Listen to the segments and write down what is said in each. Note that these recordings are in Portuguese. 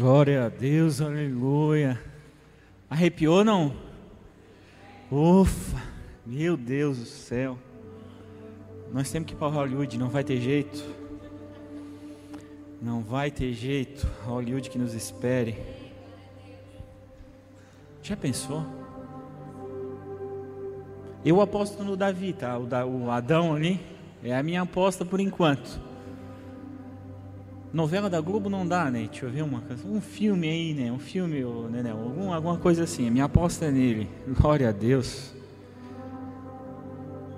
Glória a Deus, aleluia. Arrepiou não? Ufa, meu Deus do céu. Nós temos que ir para Hollywood, não vai ter jeito. Não vai ter jeito. Hollywood que nos espere. Já pensou? Eu aposto no Davi, tá? O, o Adão ali é a minha aposta por enquanto. Novela da Globo não dá, né? Deixa eu ver uma um filme aí, né? Um filme, né, né? Algum, alguma coisa assim. Minha aposta é nele. Glória a Deus.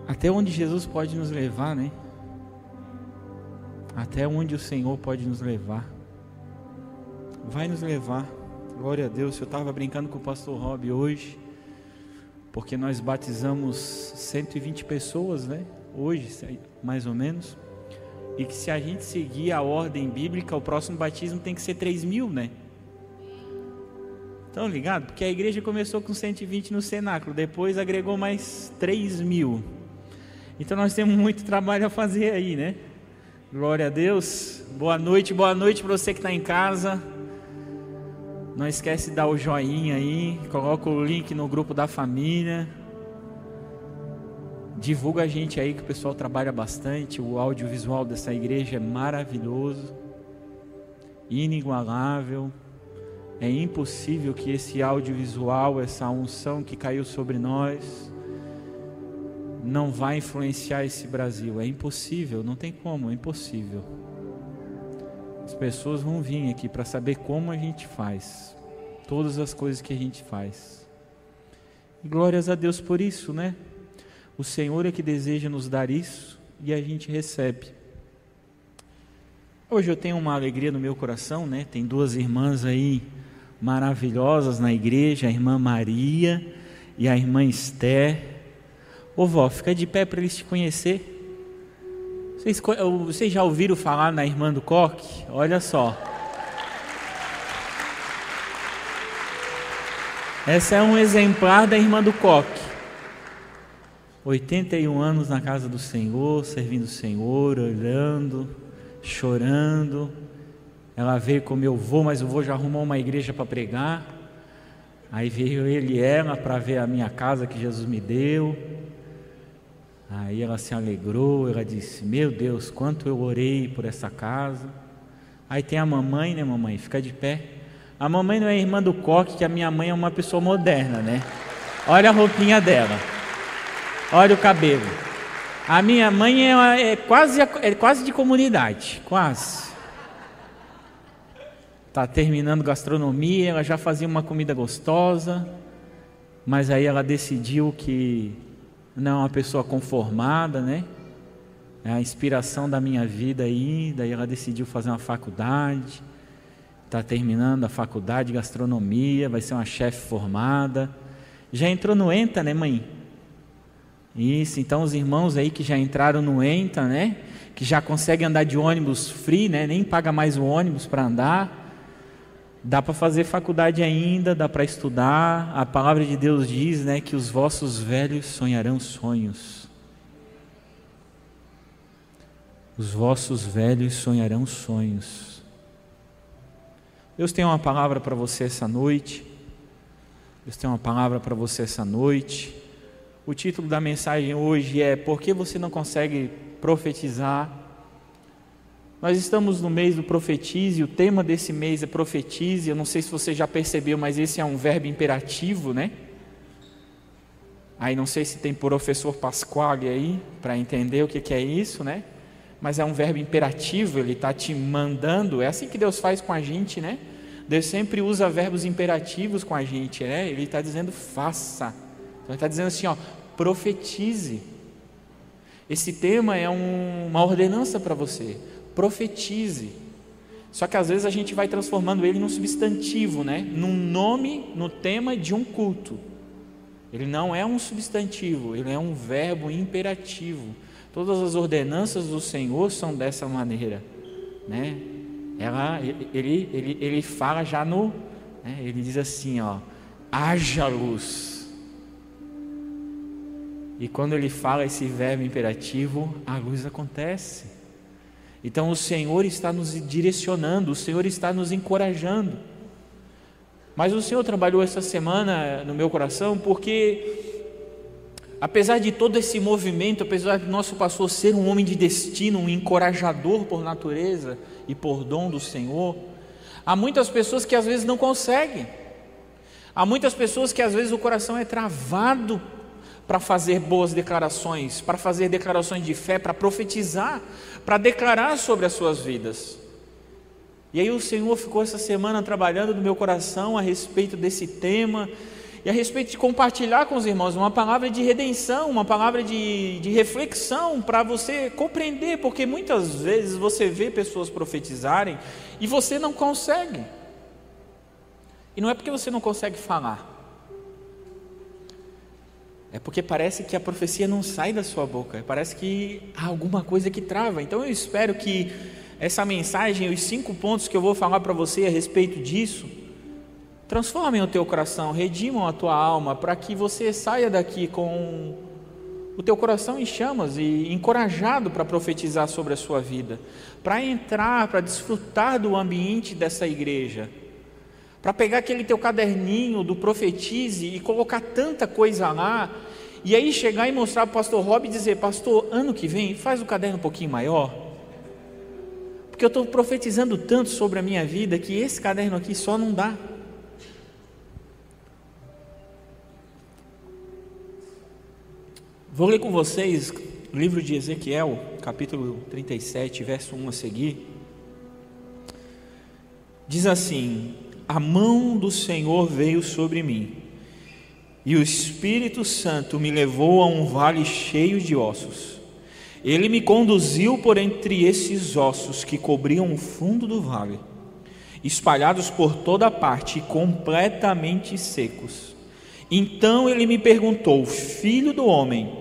Até onde Jesus pode nos levar, né? Até onde o Senhor pode nos levar. Vai nos levar. Glória a Deus. Eu estava brincando com o pastor Rob hoje, porque nós batizamos 120 pessoas, né? Hoje, mais ou menos. E que se a gente seguir a ordem bíblica, o próximo batismo tem que ser 3 mil, né? Estão ligados? Porque a igreja começou com 120 no cenáculo, depois agregou mais 3 mil. Então nós temos muito trabalho a fazer aí, né? Glória a Deus. Boa noite, boa noite para você que está em casa. Não esquece de dar o joinha aí, coloca o link no grupo da família. Divulga a gente aí que o pessoal trabalha bastante. O audiovisual dessa igreja é maravilhoso, inigualável. É impossível que esse audiovisual, essa unção que caiu sobre nós, não vai influenciar esse Brasil. É impossível, não tem como, é impossível. As pessoas vão vir aqui para saber como a gente faz, todas as coisas que a gente faz. E glórias a Deus por isso, né? O Senhor é que deseja nos dar isso e a gente recebe. Hoje eu tenho uma alegria no meu coração, né? Tem duas irmãs aí maravilhosas na igreja, a irmã Maria e a irmã Esther. Ô vó, fica de pé para eles te conhecer. Vocês, vocês já ouviram falar na irmã do Coque? Olha só. Essa é um exemplar da irmã do Coque. 81 anos na casa do Senhor, servindo o Senhor, orando, chorando. Ela veio com meu avô, mas o avô já arrumou uma igreja para pregar. Aí veio ele e ela para ver a minha casa que Jesus me deu. Aí ela se alegrou, ela disse: Meu Deus, quanto eu orei por essa casa. Aí tem a mamãe, né, mamãe? Fica de pé. A mamãe não é irmã do coque, que a minha mãe é uma pessoa moderna, né? Olha a roupinha dela. Olha o cabelo. A minha mãe é, é quase, é quase de comunidade, quase. Está terminando gastronomia, ela já fazia uma comida gostosa, mas aí ela decidiu que não é uma pessoa conformada, né? É a inspiração da minha vida aí, daí ela decidiu fazer uma faculdade, está terminando a faculdade de gastronomia, vai ser uma chefe formada. Já entrou no ENTA, né, mãe? Isso, então os irmãos aí que já entraram no ENTA, né? Que já conseguem andar de ônibus free, né? Nem paga mais o ônibus para andar. Dá para fazer faculdade ainda, dá para estudar. A palavra de Deus diz, né, que os vossos velhos sonharão sonhos. Os vossos velhos sonharão sonhos. Deus tem uma palavra para você essa noite. Deus tem uma palavra para você essa noite. O título da mensagem hoje é Por que você não consegue profetizar? Nós estamos no mês do profetize, o tema desse mês é profetize. Eu não sei se você já percebeu, mas esse é um verbo imperativo, né? Aí não sei se tem professor Pasquale aí para entender o que, que é isso, né? Mas é um verbo imperativo, ele está te mandando. É assim que Deus faz com a gente, né? Deus sempre usa verbos imperativos com a gente, né? Ele está dizendo faça. Então ele está dizendo assim, ó, profetize. Esse tema é um, uma ordenança para você. Profetize. Só que às vezes a gente vai transformando ele num substantivo, né? Num nome, no tema de um culto. Ele não é um substantivo, ele é um verbo imperativo. Todas as ordenanças do Senhor são dessa maneira, né? Ela, ele, ele, ele fala já no, né? ele diz assim, ó, haja luz. E quando ele fala esse verbo imperativo, a luz acontece. Então o Senhor está nos direcionando, o Senhor está nos encorajando. Mas o Senhor trabalhou essa semana no meu coração porque, apesar de todo esse movimento, apesar de nosso pastor ser um homem de destino, um encorajador por natureza e por dom do Senhor, há muitas pessoas que às vezes não conseguem. Há muitas pessoas que às vezes o coração é travado para fazer boas declarações, para fazer declarações de fé, para profetizar, para declarar sobre as suas vidas. E aí o Senhor ficou essa semana trabalhando no meu coração a respeito desse tema e a respeito de compartilhar com os irmãos uma palavra de redenção, uma palavra de, de reflexão para você compreender, porque muitas vezes você vê pessoas profetizarem e você não consegue. E não é porque você não consegue falar, é porque parece que a profecia não sai da sua boca, parece que há alguma coisa que trava. Então eu espero que essa mensagem, os cinco pontos que eu vou falar para você a respeito disso, transformem o teu coração, redimam a tua alma, para que você saia daqui com o teu coração em chamas e encorajado para profetizar sobre a sua vida, para entrar, para desfrutar do ambiente dessa igreja para pegar aquele teu caderninho do profetize e colocar tanta coisa lá, e aí chegar e mostrar para o pastor Rob e dizer, pastor, ano que vem faz o caderno um pouquinho maior, porque eu estou profetizando tanto sobre a minha vida que esse caderno aqui só não dá. Vou ler com vocês o livro de Ezequiel, capítulo 37, verso 1 a seguir. Diz assim: a mão do Senhor veio sobre mim, e o Espírito Santo me levou a um vale cheio de ossos. Ele me conduziu por entre esses ossos que cobriam o fundo do vale, espalhados por toda parte e completamente secos. Então ele me perguntou: Filho do homem,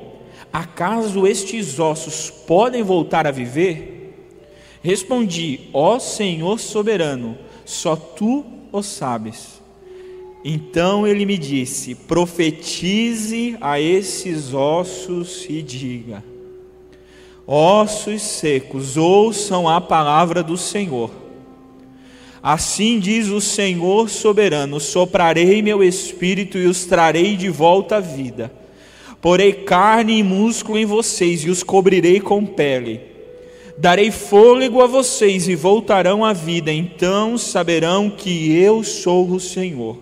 acaso estes ossos podem voltar a viver? Respondi: Ó Senhor soberano, só tu o sabes? Então ele me disse: profetize a esses ossos e diga: Ossos secos, ouçam a palavra do Senhor. Assim diz o Senhor soberano: soprarei meu espírito e os trarei de volta à vida. Porei carne e músculo em vocês e os cobrirei com pele Darei fôlego a vocês e voltarão à vida, então saberão que eu sou o Senhor.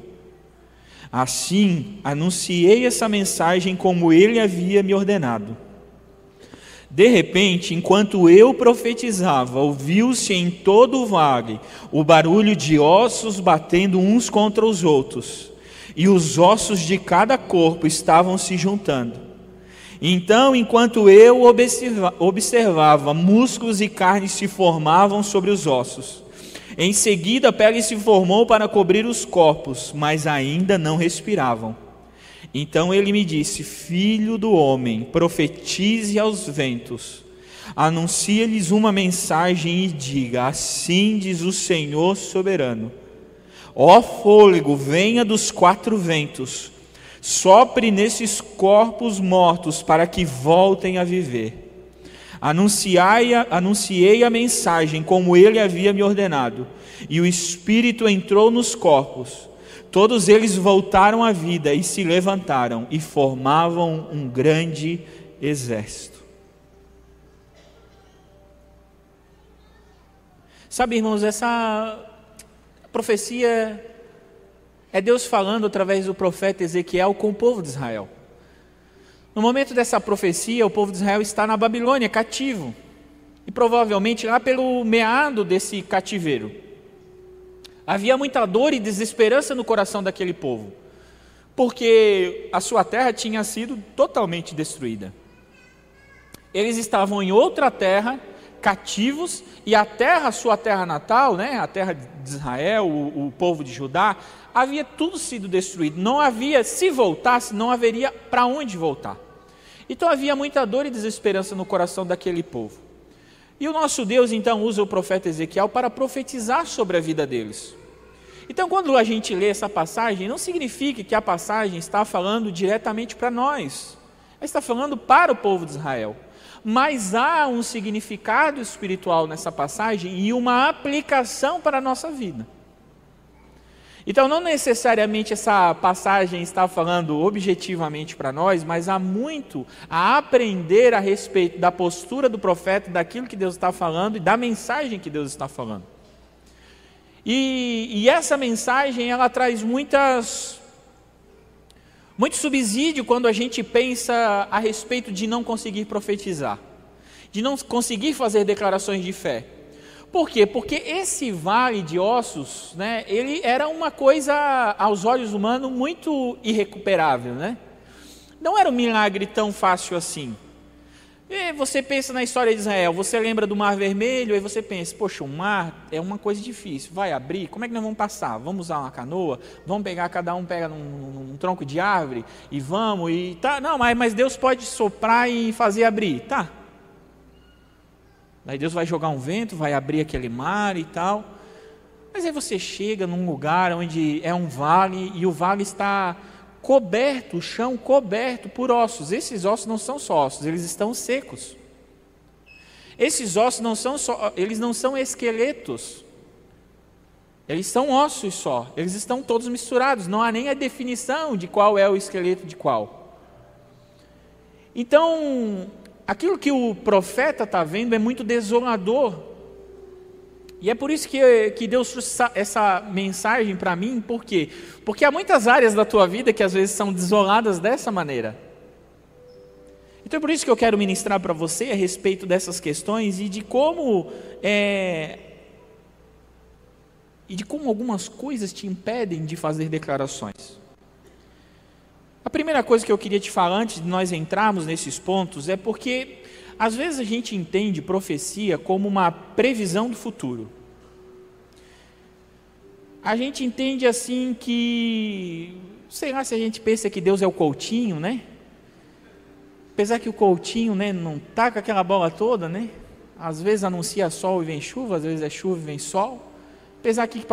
Assim, anunciei essa mensagem como ele havia me ordenado. De repente, enquanto eu profetizava, ouviu-se em todo o vale o barulho de ossos batendo uns contra os outros, e os ossos de cada corpo estavam se juntando. Então, enquanto eu observava, músculos e carne se formavam sobre os ossos. Em seguida, a pele se formou para cobrir os corpos, mas ainda não respiravam. Então ele me disse: Filho do homem, profetize aos ventos, anuncie-lhes uma mensagem e diga: Assim diz o Senhor soberano. Ó fôlego, venha dos quatro ventos Sopre nesses corpos mortos para que voltem a viver. Anunciai, anunciei a mensagem como ele havia me ordenado, e o Espírito entrou nos corpos. Todos eles voltaram à vida e se levantaram e formavam um grande exército. Sabe, irmãos, essa profecia é Deus falando através do profeta Ezequiel com o povo de Israel. No momento dessa profecia, o povo de Israel está na Babilônia, cativo. E provavelmente lá pelo meado desse cativeiro. Havia muita dor e desesperança no coração daquele povo, porque a sua terra tinha sido totalmente destruída. Eles estavam em outra terra, cativos, e a terra, sua terra natal, né, a terra de Israel, o, o povo de Judá, havia tudo sido destruído. Não havia, se voltasse, não haveria para onde voltar. Então havia muita dor e desesperança no coração daquele povo. E o nosso Deus então usa o profeta Ezequiel para profetizar sobre a vida deles. Então, quando a gente lê essa passagem, não significa que a passagem está falando diretamente para nós, ela está falando para o povo de Israel. mas há um significado espiritual nessa passagem e uma aplicação para a nossa vida. Então, não necessariamente essa passagem está falando objetivamente para nós, mas há muito a aprender a respeito da postura do profeta, daquilo que Deus está falando e da mensagem que Deus está falando. E, e essa mensagem ela traz muitas muito subsídio quando a gente pensa a respeito de não conseguir profetizar, de não conseguir fazer declarações de fé. Por quê? Porque esse vale de ossos, né, ele era uma coisa aos olhos humanos muito irrecuperável, né? Não era um milagre tão fácil assim. E você pensa na história de Israel, você lembra do Mar Vermelho, aí você pensa, poxa, o mar é uma coisa difícil, vai abrir, como é que nós vamos passar? Vamos usar uma canoa? Vamos pegar, cada um pega num, num, tronco de árvore e vamos, e tá, não, mas, mas Deus pode soprar e fazer abrir, tá, Aí Deus vai jogar um vento, vai abrir aquele mar e tal. Mas aí você chega num lugar onde é um vale e o vale está coberto, o chão coberto por ossos. Esses ossos não são só ossos, eles estão secos. Esses ossos não são só, eles não são esqueletos. Eles são ossos só, eles estão todos misturados, não há nem a definição de qual é o esqueleto de qual. Então, aquilo que o profeta está vendo é muito desolador. E é por isso que, que Deus trouxe essa mensagem para mim, por quê? Porque há muitas áreas da tua vida que às vezes são desoladas dessa maneira. Então é por isso que eu quero ministrar para você a respeito dessas questões e de como é, e de como algumas coisas te impedem de fazer declarações. A primeira coisa que eu queria te falar antes de nós entrarmos nesses pontos é porque às vezes a gente entende profecia como uma previsão do futuro. A gente entende assim que, sei lá se a gente pensa que Deus é o Coutinho, né? Apesar que o Coutinho, né, não tá com aquela bola toda, né? Às vezes anuncia sol e vem chuva, às vezes é chuva e vem sol. Apesar que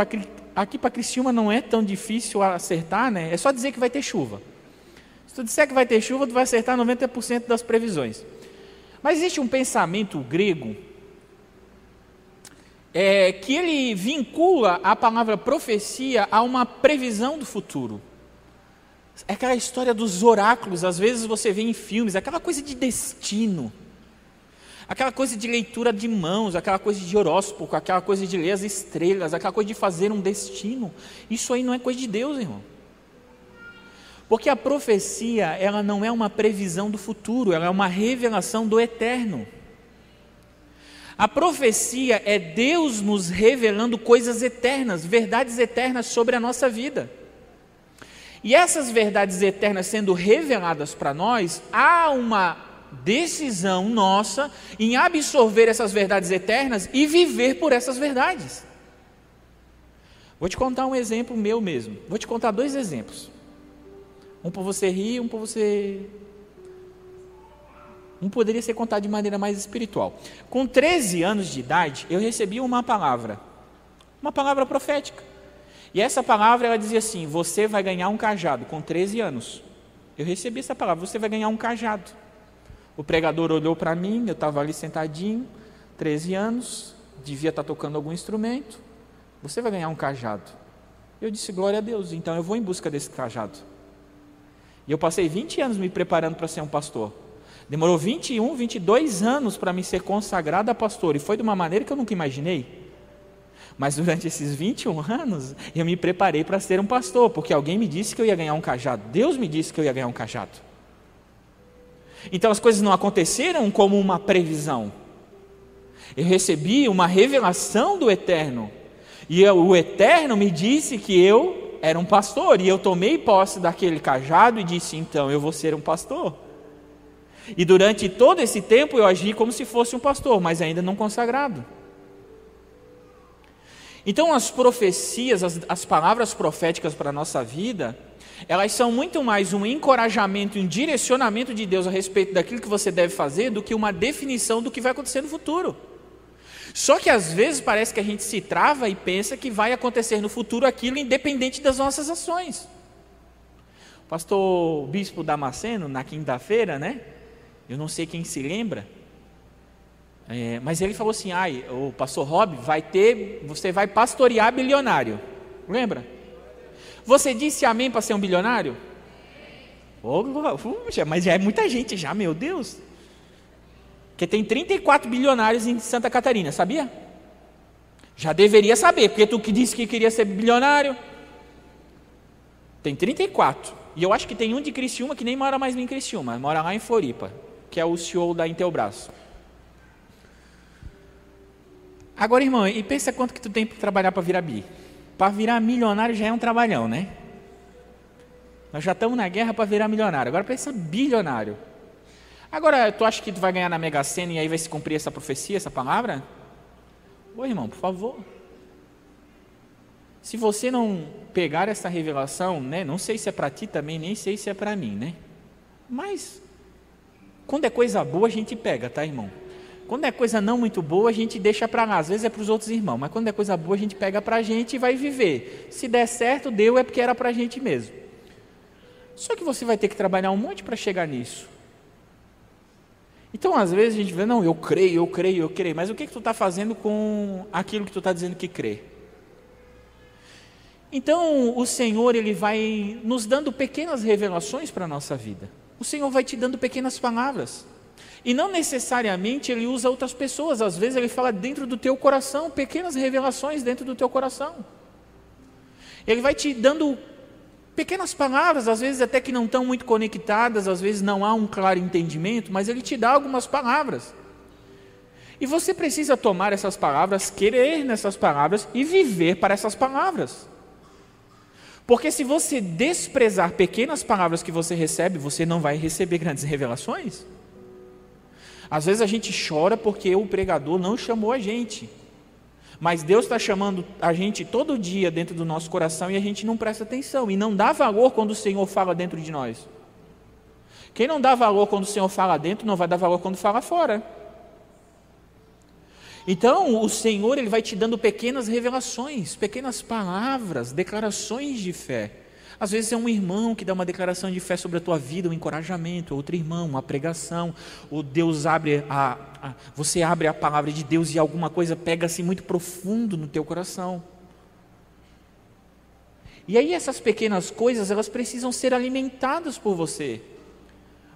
aqui para Criciúma não é tão difícil acertar, né? É só dizer que vai ter chuva. Tu disser que vai ter chuva, tu vai acertar 90% das previsões. Mas existe um pensamento grego é, que ele vincula a palavra profecia a uma previsão do futuro. É aquela história dos oráculos, às vezes você vê em filmes, aquela coisa de destino, aquela coisa de leitura de mãos, aquela coisa de horóscopo, aquela coisa de ler as estrelas, aquela coisa de fazer um destino. Isso aí não é coisa de Deus, irmão. Porque a profecia, ela não é uma previsão do futuro, ela é uma revelação do eterno. A profecia é Deus nos revelando coisas eternas, verdades eternas sobre a nossa vida. E essas verdades eternas sendo reveladas para nós, há uma decisão nossa em absorver essas verdades eternas e viver por essas verdades. Vou te contar um exemplo meu mesmo. Vou te contar dois exemplos. Um para você rir, um para você. Um poderia ser contado de maneira mais espiritual. Com 13 anos de idade, eu recebi uma palavra, uma palavra profética. E essa palavra ela dizia assim: Você vai ganhar um cajado. Com 13 anos, eu recebi essa palavra: Você vai ganhar um cajado. O pregador olhou para mim, eu estava ali sentadinho, 13 anos, devia estar tá tocando algum instrumento. Você vai ganhar um cajado. Eu disse: Glória a Deus, então eu vou em busca desse cajado. E eu passei 20 anos me preparando para ser um pastor. Demorou 21, 22 anos para me ser consagrado a pastor. E foi de uma maneira que eu nunca imaginei. Mas durante esses 21 anos, eu me preparei para ser um pastor, porque alguém me disse que eu ia ganhar um cajado. Deus me disse que eu ia ganhar um cajado. Então as coisas não aconteceram como uma previsão. Eu recebi uma revelação do Eterno. E o Eterno me disse que eu era um pastor, e eu tomei posse daquele cajado e disse: então eu vou ser um pastor. E durante todo esse tempo eu agi como se fosse um pastor, mas ainda não consagrado. Então as profecias, as, as palavras proféticas para a nossa vida, elas são muito mais um encorajamento, um direcionamento de Deus a respeito daquilo que você deve fazer, do que uma definição do que vai acontecer no futuro. Só que às vezes parece que a gente se trava e pensa que vai acontecer no futuro aquilo independente das nossas ações. O pastor Bispo Damasceno, na quinta-feira, né? Eu não sei quem se lembra, É, mas ele falou assim: ai, o pastor Rob vai ter, você vai pastorear bilionário. Lembra? Você disse amém para ser um bilionário? Oh, mas já é muita gente já, meu Deus. Porque tem 34 bilionários em Santa Catarina, sabia? Já deveria saber, porque tu que disse que queria ser bilionário. Tem 34. E eu acho que tem um de Criciúma que nem mora mais em Criciúma, mora lá em Floripa, que é o CEO da Intelbras. Agora, irmão, e pensa quanto que tu tem para trabalhar para virar bi. Para virar milionário já é um trabalhão, né? Nós já estamos na guerra para virar milionário. Agora pensa bilionário. Agora, tu acha que tu vai ganhar na Mega Sena e aí vai se cumprir essa profecia, essa palavra? Ô irmão, por favor. Se você não pegar essa revelação, né, não sei se é para ti também, nem sei se é para mim, né? Mas quando é coisa boa a gente pega, tá, irmão? Quando é coisa não muito boa, a gente deixa para lá. Às vezes é para os outros irmãos, mas quando é coisa boa, a gente pega para a gente e vai viver. Se der certo, deu, é porque era para a gente mesmo. Só que você vai ter que trabalhar um monte para chegar nisso. Então, às vezes a gente vê, não, eu creio, eu creio, eu creio, mas o que, que tu está fazendo com aquilo que tu está dizendo que crê? Então, o Senhor, Ele vai nos dando pequenas revelações para a nossa vida. O Senhor vai te dando pequenas palavras. E não necessariamente Ele usa outras pessoas, às vezes Ele fala dentro do teu coração, pequenas revelações dentro do teu coração. Ele vai te dando pequenas palavras, às vezes até que não estão muito conectadas, às vezes não há um claro entendimento, mas ele te dá algumas palavras. E você precisa tomar essas palavras, querer nessas palavras e viver para essas palavras. Porque se você desprezar pequenas palavras que você recebe, você não vai receber grandes revelações. Às vezes a gente chora porque o pregador não chamou a gente. Mas Deus está chamando a gente todo dia dentro do nosso coração e a gente não presta atenção e não dá valor quando o Senhor fala dentro de nós. Quem não dá valor quando o Senhor fala dentro, não vai dar valor quando fala fora. Então, o Senhor ele vai te dando pequenas revelações, pequenas palavras, declarações de fé. Às vezes é um irmão que dá uma declaração de fé sobre a tua vida, um encorajamento, outro irmão, uma pregação, ou Deus abre a, a, você abre a palavra de Deus e alguma coisa pega assim muito profundo no teu coração. E aí essas pequenas coisas, elas precisam ser alimentadas por você.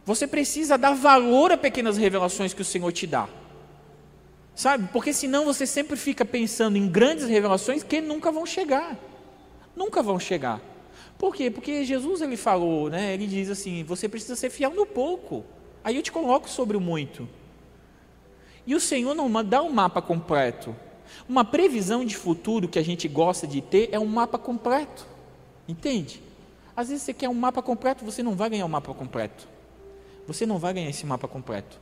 Você precisa dar valor a pequenas revelações que o Senhor te dá. Sabe? Porque senão você sempre fica pensando em grandes revelações que nunca vão chegar. Nunca vão chegar. Por quê? Porque Jesus ele falou, né? Ele diz assim: você precisa ser fiel no pouco. Aí eu te coloco sobre o muito. E o Senhor não dá um mapa completo. Uma previsão de futuro que a gente gosta de ter é um mapa completo. Entende? Às vezes você quer um mapa completo, você não vai ganhar um mapa completo. Você não vai ganhar esse mapa completo.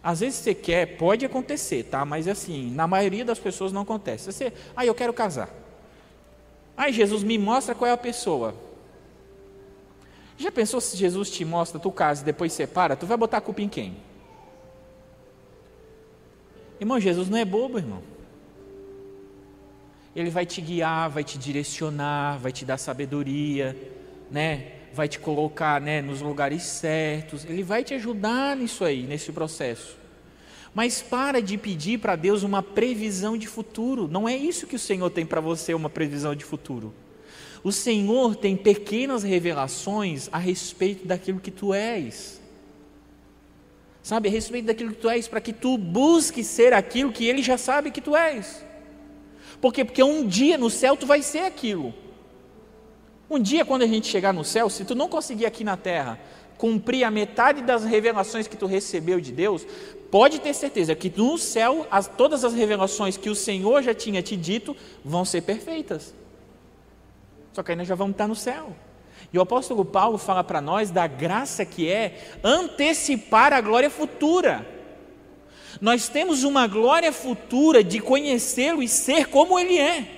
Às vezes você quer, pode acontecer, tá? Mas assim, na maioria das pessoas não acontece. Você, ah, eu quero casar. Ai, Jesus, me mostra qual é a pessoa. Já pensou se Jesus te mostra, tu casa e depois separa, tu vai botar a culpa em quem? Irmão, Jesus não é bobo, irmão. Ele vai te guiar, vai te direcionar, vai te dar sabedoria, né? Vai te colocar, né, nos lugares certos. Ele vai te ajudar nisso aí, nesse processo. Mas para de pedir para Deus uma previsão de futuro. Não é isso que o Senhor tem para você, uma previsão de futuro. O Senhor tem pequenas revelações a respeito daquilo que tu és. Sabe, a respeito daquilo que tu és, para que tu busque ser aquilo que Ele já sabe que tu és. Por quê? Porque um dia no céu tu vai ser aquilo. Um dia, quando a gente chegar no céu, se tu não conseguir aqui na terra cumprir a metade das revelações que tu recebeu de Deus, pode ter certeza que no céu as, todas as revelações que o Senhor já tinha te dito vão ser perfeitas. Só que aí nós já vamos estar no céu. E o apóstolo Paulo fala para nós da graça que é antecipar a glória futura. Nós temos uma glória futura de conhecê-lo e ser como ele é.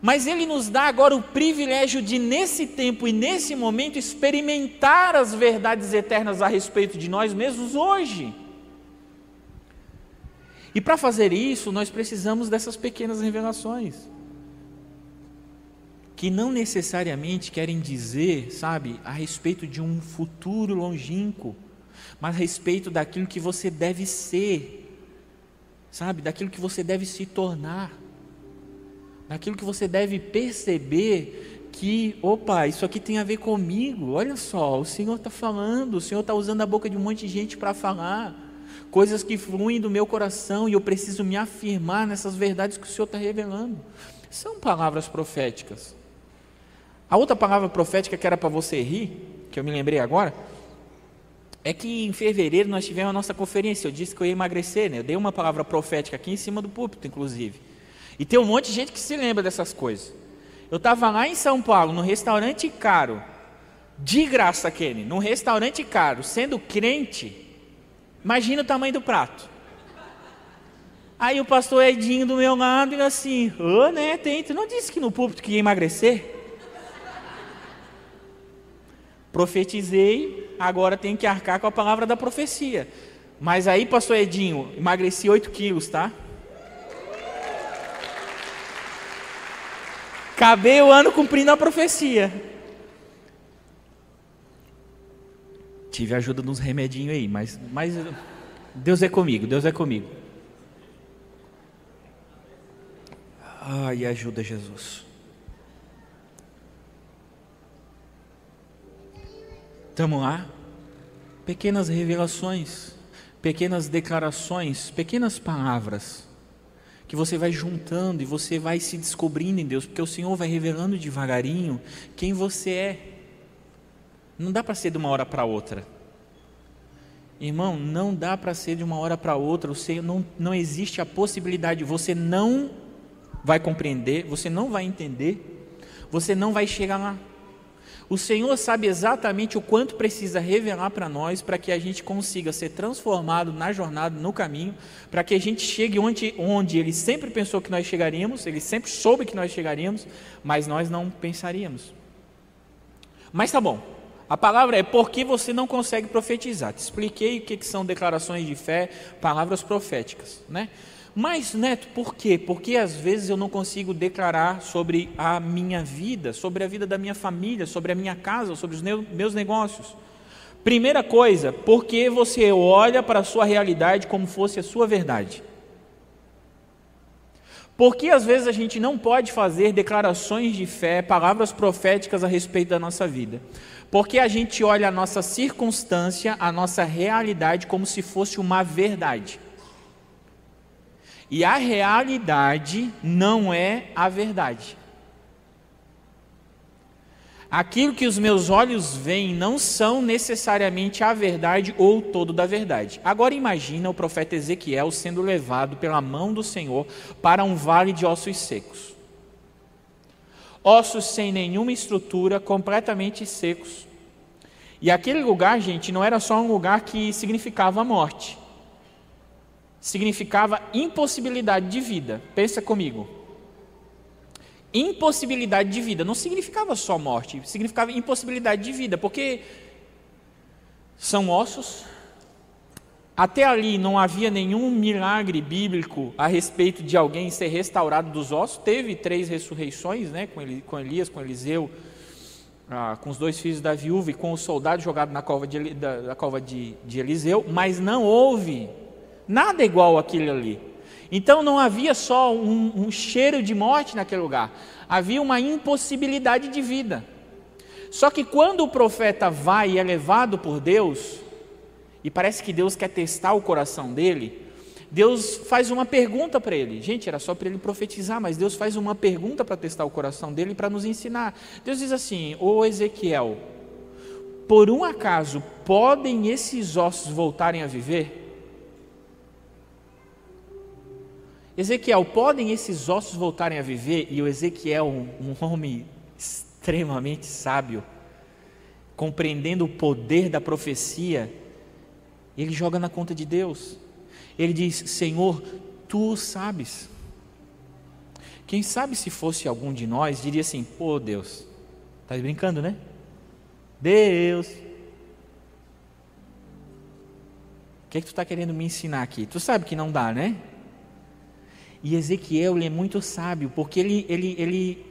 Mas Ele nos dá agora o privilégio de, nesse tempo e nesse momento, experimentar as verdades eternas a respeito de nós mesmos hoje. E para fazer isso, nós precisamos dessas pequenas revelações, que não necessariamente querem dizer, sabe, a respeito de um futuro longínquo, mas a respeito daquilo que você deve ser sabe? Daquilo que você deve se tornar, daquilo que você deve perceber que, opa, isso aqui tem a ver comigo. Olha só, o Senhor está falando, o Senhor está usando a boca de um monte de gente para falar coisas que fluem do meu coração e eu preciso me afirmar nessas verdades que o Senhor está revelando. São palavras proféticas. A outra palavra profética que era para você rir, que eu me lembrei agora, é que em fevereiro nós tivemos a nossa conferência. Eu disse que eu ia emagrecer, né? Eu dei uma palavra profética aqui em cima do púlpito, inclusive. E tem um monte de gente que se lembra dessas coisas. Eu estava lá em São Paulo, num restaurante caro, de graça, Kenny, num restaurante caro, sendo crente. Imagina o tamanho do prato. Aí o pastor Edinho do meu lado, e assim, ô, oh, né, tem, tu não disse que no púlpito que ia emagrecer? Profetizei, agora tenho que arcar com a palavra da profecia. Mas aí, pastor Edinho, emagreci 8 quilos, tá? Acabei o ano cumprindo a profecia. Tive ajuda nos remedinhos aí, mas, mas Deus é comigo, Deus é comigo. Ai, ajuda Jesus. Estamos lá? Pequenas revelações, pequenas declarações, pequenas palavras que você vai juntando e você vai se descobrindo em Deus, porque o Senhor vai revelando devagarinho quem você é. Não dá para ser de uma hora para outra. Irmão, não dá para ser de uma hora para outra. Você não, não existe a possibilidade. Você não vai compreender, você não vai entender, você não vai chegar lá. O Senhor sabe exatamente o quanto precisa revelar para nós para que a gente consiga ser transformado na jornada, no caminho, para que a gente chegue onde, onde Ele sempre pensou que nós chegaríamos, Ele sempre soube que nós chegaríamos, mas nós não pensaríamos. Mas tá bom, a palavra é porque você não consegue profetizar. Te expliquei o que, são declarações de fé, palavras proféticas, né? Mas, Neto, por quê? Porque às vezes eu não consigo declarar sobre a minha vida, sobre a vida da minha família, sobre a minha casa, sobre os meus negócios. Primeira coisa, porque você olha para a sua realidade como fosse a sua verdade. Porque às vezes a gente não pode fazer declarações de fé, palavras proféticas a respeito da nossa vida. Porque a gente olha a nossa circunstância, a nossa realidade como se fosse uma verdade. E a realidade não é a verdade. Aquilo que os meus olhos veem não são necessariamente a verdade ou todo da verdade. Agora imagina o profeta Ezequiel sendo levado pela mão do Senhor para um vale de ossos secos. Ossos sem nenhuma estrutura, completamente secos. E aquele lugar, gente, não era só um lugar que significava a morte significava impossibilidade de vida. Pensa comigo. Impossibilidade de vida não significava só morte, significava impossibilidade de vida, porque são ossos. Até ali não havia nenhum milagre bíblico a respeito de alguém ser restaurado dos ossos. Teve três ressurreições, né, com Elias, com Eliseu, ah, com os dois filhos da viúva e com o soldado jogado na cova de, da, da cova de, de Eliseu, mas não houve nada igual aquilo ali. Então não havia só um, um cheiro de morte naquele lugar, havia uma impossibilidade de vida. Só que quando o profeta vai e é levado por Deus, e parece que Deus quer testar o coração dele, Deus faz uma pergunta para ele. Gente, era só para ele profetizar, mas Deus faz uma pergunta para testar o coração dele para nos ensinar. Deus diz assim: Ô Ezequiel, por um acaso podem esses ossos voltarem a viver? Ezequiel, podem esses ossos voltarem a viver? E o Ezequiel, um, homem extremamente sábio, compreendendo o poder da profecia, ele joga na conta de Deus. Ele diz: Senhor, tu sabes. Quem sabe se fosse algum de nós, diria assim: Pô, Deus, tá brincando, né? Deus, o que é que tu está querendo me ensinar aqui? Tu sabe que não dá, né? E Ezequiel ele é muito sábio, porque ele, ele, ele,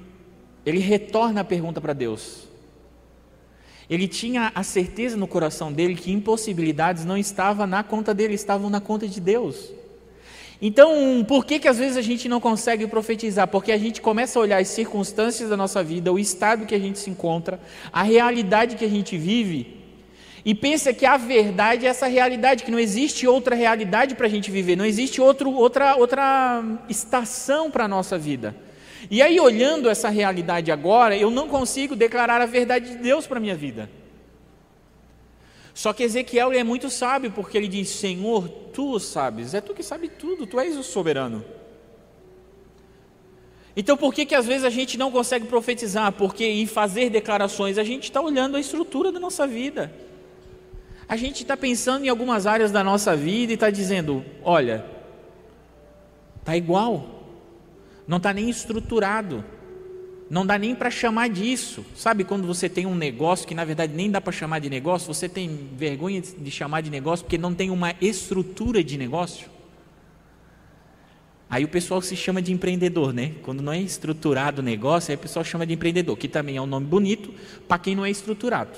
ele retorna a pergunta para Deus. Ele tinha a certeza no coração dele que impossibilidades não estavam na conta dele, estavam na conta de Deus. Então, por que, que às vezes a gente não consegue profetizar? Porque a gente começa a olhar as circunstâncias da nossa vida, o estado que a gente se encontra, a realidade que a gente vive, e pensa que a verdade é essa realidade, que não existe outra realidade para a gente viver, não existe outro, outra, outra estação para a nossa vida. E aí, olhando essa realidade agora, eu não consigo declarar a verdade de Deus para a minha vida. Só que Ezequiel é muito sábio, porque ele diz: Senhor, tu sabes, é tu que sabe tudo, tu és o soberano. Então, por que, que às vezes a gente não consegue profetizar? Porque em fazer declarações, a gente está olhando a estrutura da nossa vida. A gente está pensando em algumas áreas da nossa vida e está dizendo: olha, está igual, não está nem estruturado. Não dá nem para chamar disso. Sabe quando você tem um negócio que na verdade nem dá para chamar de negócio, você tem vergonha de chamar de negócio porque não tem uma estrutura de negócio? Aí o pessoal se chama de empreendedor, né? Quando não é estruturado o negócio, aí o pessoal chama de empreendedor, que também é um nome bonito para quem não é estruturado.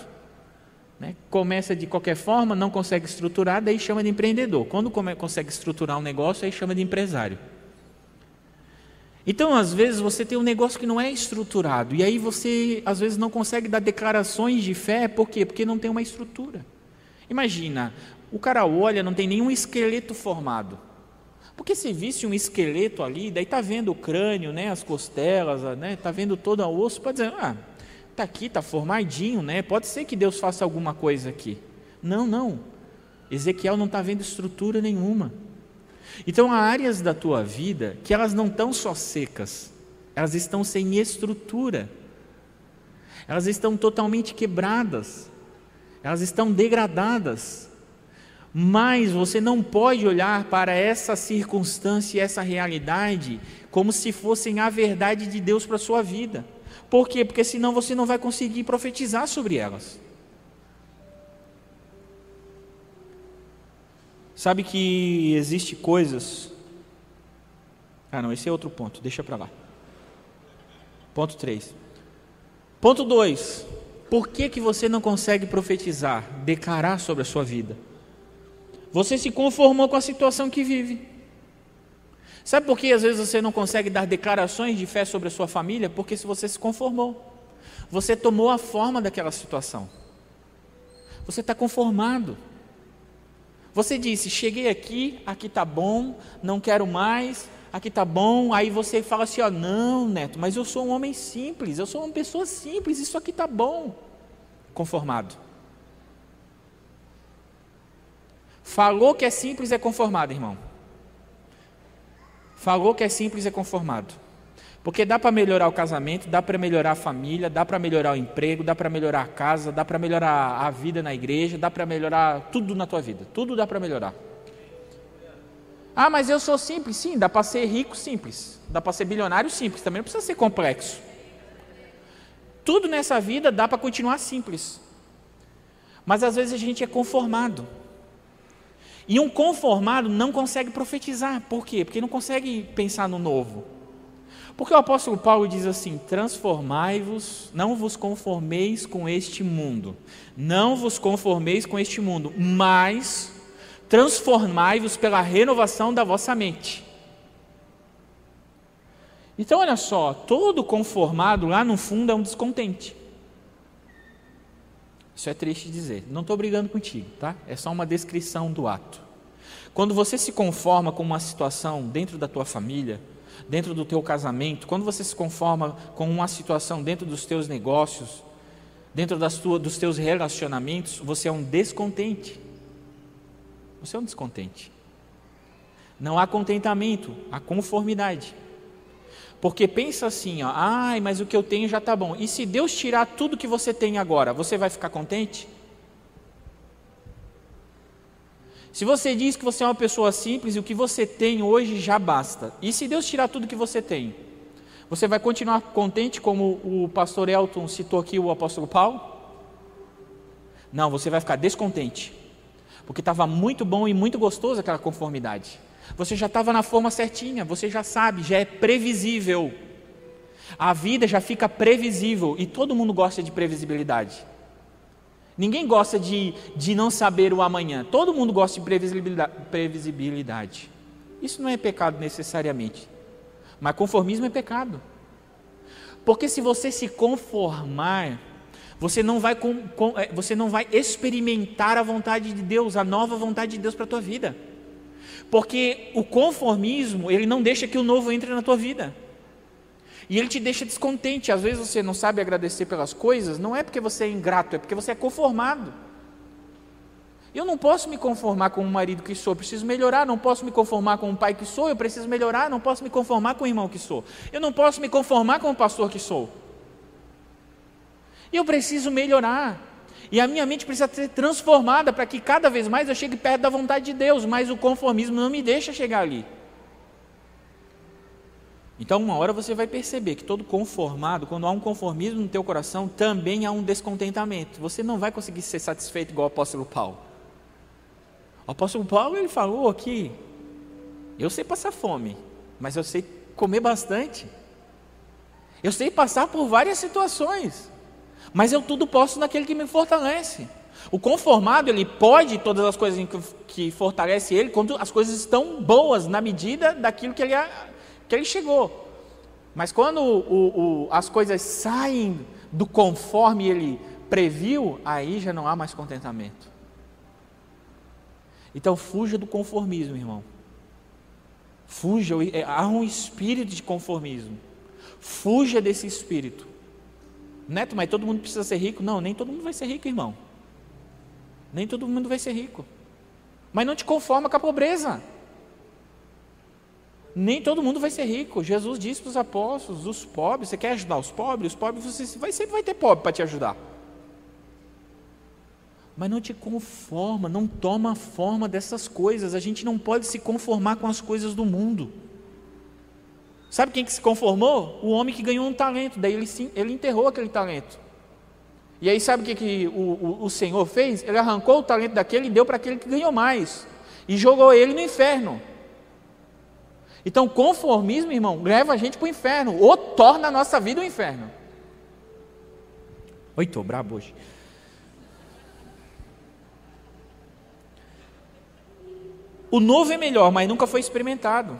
Né? Começa de qualquer forma, não consegue estruturar, daí chama de empreendedor. Quando consegue estruturar um negócio, aí chama de empresário. Então, às vezes, você tem um negócio que não é estruturado, e aí você, às vezes, não consegue dar declarações de fé, por quê? Porque não tem uma estrutura. Imagina, o cara olha, não tem nenhum esqueleto formado. Porque se visse um esqueleto ali, daí está vendo o crânio, né, as costelas, né, está vendo todo o osso, pode dizer, ah, está aqui, está formadinho, né, pode ser que Deus faça alguma coisa aqui. Não, não. Ezequiel não está vendo estrutura nenhuma. Então há áreas da tua vida que elas não estão só secas, elas estão sem estrutura, elas estão totalmente quebradas, elas estão degradadas. Mas você não pode olhar para essa circunstância essa realidade como se fossem a verdade de Deus para a sua vida. Por quê? Porque senão você não vai conseguir profetizar sobre elas. Sabe que existe coisas. Ah, não, esse é outro ponto, deixa para lá. Ponto 3. Ponto 2. Por que, que você não consegue profetizar, declarar sobre a sua vida? Você se conformou com a situação que vive. Sabe por que às vezes você não consegue dar declarações de fé sobre a sua família? Porque se você se conformou, você tomou a forma daquela situação. Você está conformado. Você disse: Cheguei aqui, aqui está bom, não quero mais, aqui está bom. Aí você fala assim: ó, Não, neto, mas eu sou um homem simples, eu sou uma pessoa simples, isso aqui está bom. Conformado. Falou que é simples, é conformado, irmão. Falou que é simples, é conformado. Porque dá para melhorar o casamento, dá para melhorar a família, dá para melhorar o emprego, dá para melhorar a casa, dá para melhorar a vida na igreja, dá para melhorar tudo na tua vida. Tudo dá para melhorar. Ah, mas eu sou simples. Sim, dá para ser rico simples. Dá para ser bilionário simples. Também não precisa ser complexo. Tudo nessa vida dá para continuar simples. Mas às vezes a gente é conformado. E um conformado não consegue profetizar. Por quê? Porque não consegue pensar no novo. Porque o apóstolo Paulo diz assim: transformai-vos, não vos conformeis com este mundo, não vos conformeis com este mundo, mas transformai-vos pela renovação da vossa mente. Então, olha só, todo conformado lá no fundo é um descontente. Isso é triste dizer. Não estou brigando contigo, tá? É só uma descrição do ato. Quando você se conforma com uma situação dentro da tua família, dentro do teu casamento, quando você se conforma com uma situação dentro dos teus negócios, dentro das tua, dos teus relacionamentos, você é um descontente. Você é um descontente. Não há contentamento, há conformidade. Porque pensa assim, ó, ai, mas o que eu tenho já está bom. E se Deus tirar tudo que você tem agora, você vai ficar contente? Se você diz que você é uma pessoa simples e o que você tem hoje já basta, e se Deus tirar tudo que você tem, você vai continuar contente, como o pastor Elton citou aqui o apóstolo Paulo? Não, você vai ficar descontente, porque estava muito bom e muito gostoso aquela conformidade. Você já estava na forma certinha, você já sabe, já é previsível. A vida já fica previsível e todo mundo gosta de previsibilidade. Ninguém gosta de, de não saber o amanhã. Todo mundo gosta de previsibilidade. Isso não é pecado necessariamente. Mas conformismo é pecado. Porque se você se conformar, você não vai, com, com, é, você não vai experimentar a vontade de Deus, a nova vontade de Deus para a tua vida. Porque o conformismo, ele não deixa que o novo entre na tua vida. E ele te deixa descontente. Às vezes você não sabe agradecer pelas coisas, não é porque você é ingrato, é porque você é conformado. Eu não posso me conformar com o marido que sou, eu preciso melhorar. Não posso me conformar com o pai que sou, eu preciso melhorar. Não posso me conformar com o irmão que sou. Eu não posso me conformar com o pastor que sou. Eu preciso melhorar. E a minha mente precisa ser transformada para que cada vez mais eu chegue perto da vontade de Deus, mas o conformismo não me deixa chegar ali. Então, uma hora você vai perceber que todo conformado, quando há um conformismo no teu coração, também há um descontentamento. Você não vai conseguir ser satisfeito igual o apóstolo Paulo. O apóstolo Paulo ele falou aqui: eu sei passar fome, mas eu sei comer bastante. Eu sei passar por várias situações, mas eu tudo posso naquele que me fortalece. O conformado, ele pode todas as coisas que, fortalece ele, quando as coisas estão boas, na medida daquilo que ele que ele chegou. Mas quando o, o, as coisas saem do conforme ele previu, aí já não há mais contentamento. Então fuja do conformismo, irmão. Fuja, é, há um espírito de conformismo. Fuja desse espírito. Neto, mas todo mundo precisa ser rico? Não, nem todo mundo vai ser rico, irmão. Nem todo mundo vai ser rico. Mas não te conforma com a pobreza. Nem todo mundo vai ser rico. Jesus disse para os apóstolos, os pobres, você quer ajudar os pobres? Os pobres, você vai, sempre vai ter pobre para te ajudar. Mas não te conforma, não toma forma dessas coisas. A gente não pode se conformar com as coisas do mundo. Sabe quem que se conformou? O homem que ganhou um talento, daí ele, ele enterrou aquele talento. E aí sabe o que, que o, o, o Senhor fez? Ele arrancou o talento daquele e deu para aquele que ganhou mais. E jogou ele no inferno. Então, conformismo, irmão, leva a gente para o inferno, ou torna a nossa vida um inferno. Oi, estou brabo hoje. O novo é melhor, mas nunca foi experimentado.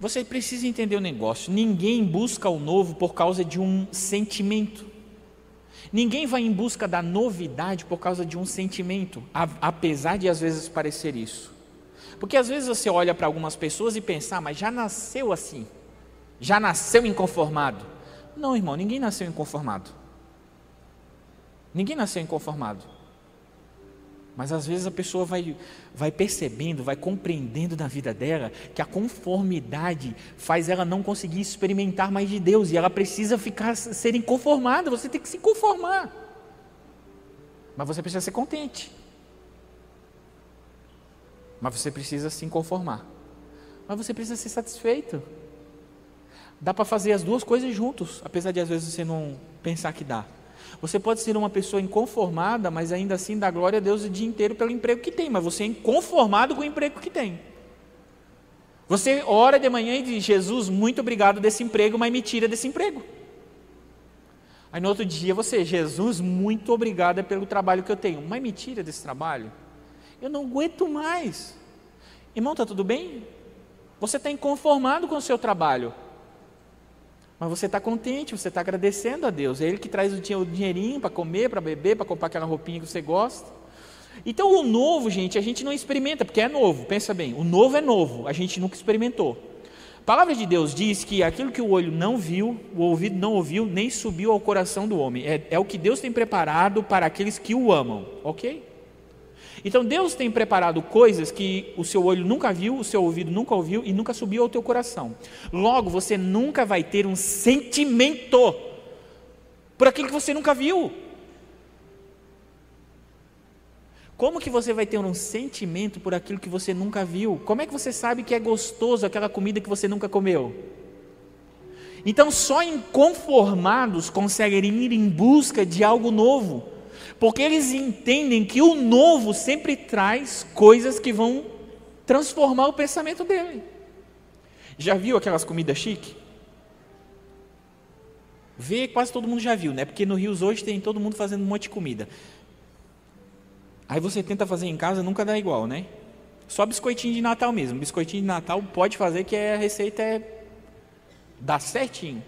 Você precisa entender o negócio. Ninguém busca o novo por causa de um sentimento. Ninguém vai em busca da novidade por causa de um sentimento, apesar de às vezes parecer isso. Porque às vezes você olha para algumas pessoas e pensa, ah, mas já nasceu assim, já nasceu inconformado. Não, irmão, ninguém nasceu inconformado. Ninguém nasceu inconformado. Mas às vezes a pessoa vai, vai percebendo, vai compreendendo na vida dela que a conformidade faz ela não conseguir experimentar mais de Deus e ela precisa ficar ser inconformada. Você tem que se conformar, mas você precisa ser contente. Mas você precisa se conformar. Mas você precisa ser satisfeito. Dá para fazer as duas coisas juntos, apesar de às vezes você não pensar que dá. Você pode ser uma pessoa inconformada, mas ainda assim dá glória a Deus o dia inteiro pelo emprego que tem, mas você é inconformado com o emprego que tem. Você ora de manhã e diz: Jesus, muito obrigado desse emprego, mas me tira desse emprego. Aí no outro dia você, Jesus, muito obrigado pelo trabalho que eu tenho, mas me tira desse trabalho. Eu não aguento mais. Irmão, está tudo bem? Você está inconformado com o seu trabalho. Mas você está contente, você está agradecendo a Deus. É Ele que traz o dinheirinho para comer, para beber, para comprar aquela roupinha que você gosta. Então o novo, gente, a gente não experimenta, porque é novo. Pensa bem, o novo é novo, a gente nunca experimentou. A palavra de Deus diz que aquilo que o olho não viu, o ouvido não ouviu, nem subiu ao coração do homem. É, é o que Deus tem preparado para aqueles que o amam, ok? Então Deus tem preparado coisas que o seu olho nunca viu, o seu ouvido nunca ouviu e nunca subiu ao teu coração. Logo, você nunca vai ter um sentimento por aquilo que você nunca viu. Como que você vai ter um sentimento por aquilo que você nunca viu? Como é que você sabe que é gostoso aquela comida que você nunca comeu? Então, só inconformados conseguem ir em busca de algo novo porque eles entendem que o novo sempre traz coisas que vão transformar o pensamento dele. Já viu aquelas comidas chique? Vê, quase todo mundo já viu, né? Porque no Rios hoje tem todo mundo fazendo um monte de comida. Aí você tenta fazer em casa, nunca dá igual, né? Só biscoitinho de Natal mesmo. Biscoitinho de Natal pode fazer que a receita é dá certinho.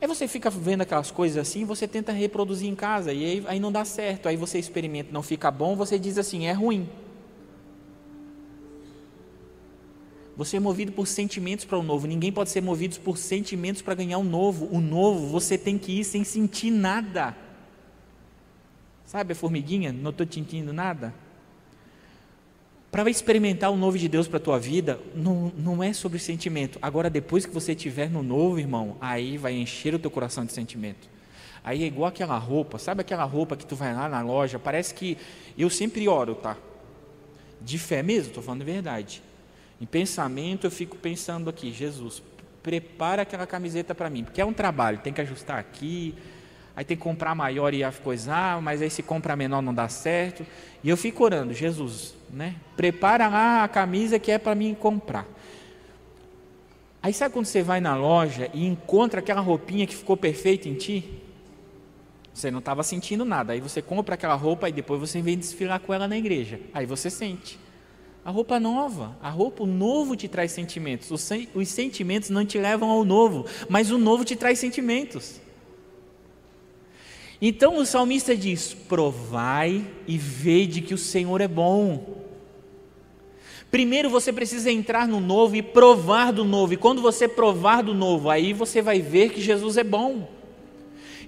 Aí você fica vendo aquelas coisas assim, você tenta reproduzir em casa e aí, aí não dá certo. Aí você experimenta, não fica bom, você diz assim, é ruim. Você é movido por sentimentos para o novo. Ninguém pode ser movido por sentimentos para ganhar o novo. O novo você tem que ir sem sentir nada. Sabe a formiguinha? Não estou sentindo nada. Para experimentar o novo de Deus para a tua vida, não, não é sobre sentimento. Agora, depois que você estiver no novo, irmão, aí vai encher o teu coração de sentimento. Aí é igual aquela roupa, sabe aquela roupa que tu vai lá na loja? Parece que eu sempre oro, tá? De fé mesmo, estou falando a verdade. Em pensamento, eu fico pensando aqui, Jesus, prepara aquela camiseta para mim, porque é um trabalho, tem que ajustar aqui, aí tem que comprar maior e coisar, mas aí se compra menor não dá certo. E eu fico orando, Jesus, né? Prepara lá a camisa que é para mim comprar. Aí sabe quando você vai na loja e encontra aquela roupinha que ficou perfeita em ti? Você não estava sentindo nada. Aí você compra aquela roupa e depois você vem desfilar com ela na igreja. Aí você sente. A roupa nova, a roupa, o novo te traz sentimentos. Os, os sentimentos não te levam ao novo, mas o novo te traz sentimentos. Então o salmista diz: provai e vede que o Senhor é bom. Primeiro você precisa entrar no novo e provar do novo, e quando você provar do novo, aí você vai ver que Jesus é bom.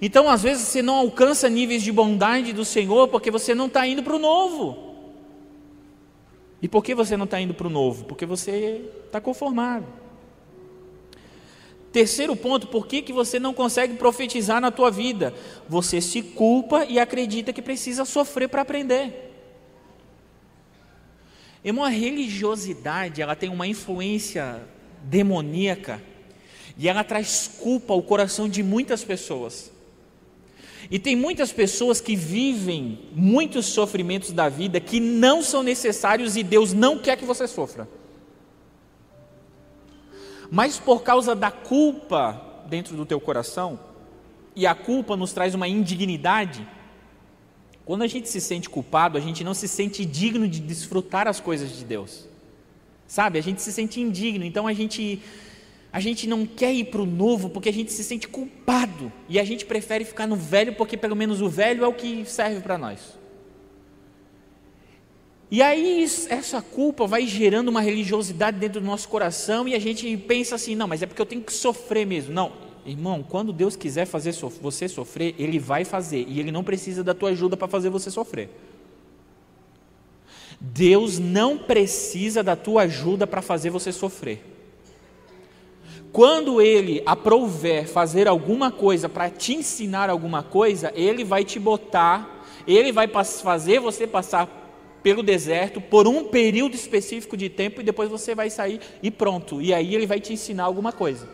Então, às vezes, você não alcança níveis de bondade do Senhor porque você não está indo para o novo. E por que você não está indo para o novo? Porque você está conformado. Terceiro ponto, por que, que você não consegue profetizar na tua vida? Você se culpa e acredita que precisa sofrer para aprender. Irmão, a religiosidade, ela tem uma influência demoníaca e ela traz culpa ao coração de muitas pessoas. E tem muitas pessoas que vivem muitos sofrimentos da vida que não são necessários e Deus não quer que você sofra. Mas por causa da culpa dentro do teu coração, e a culpa nos traz uma indignidade, quando a gente se sente culpado, a gente não se sente digno de desfrutar as coisas de Deus. Sabe? A gente se sente indigno, então a gente a gente não quer ir para o novo porque a gente se sente culpado e a gente prefere ficar no velho porque pelo menos o velho é o que serve para nós. E aí essa culpa vai gerando uma religiosidade dentro do nosso coração e a gente pensa assim, não, mas é porque eu tenho que sofrer mesmo. Não, irmão, quando Deus quiser fazer você sofrer, Ele vai fazer e Ele não precisa da tua ajuda para fazer você sofrer. Deus não precisa da tua ajuda para fazer você sofrer. Quando ele aprouver fazer alguma coisa para te ensinar alguma coisa, ele vai te botar, ele vai fazer você passar pelo deserto por um período específico de tempo e depois você vai sair e pronto. E aí ele vai te ensinar alguma coisa.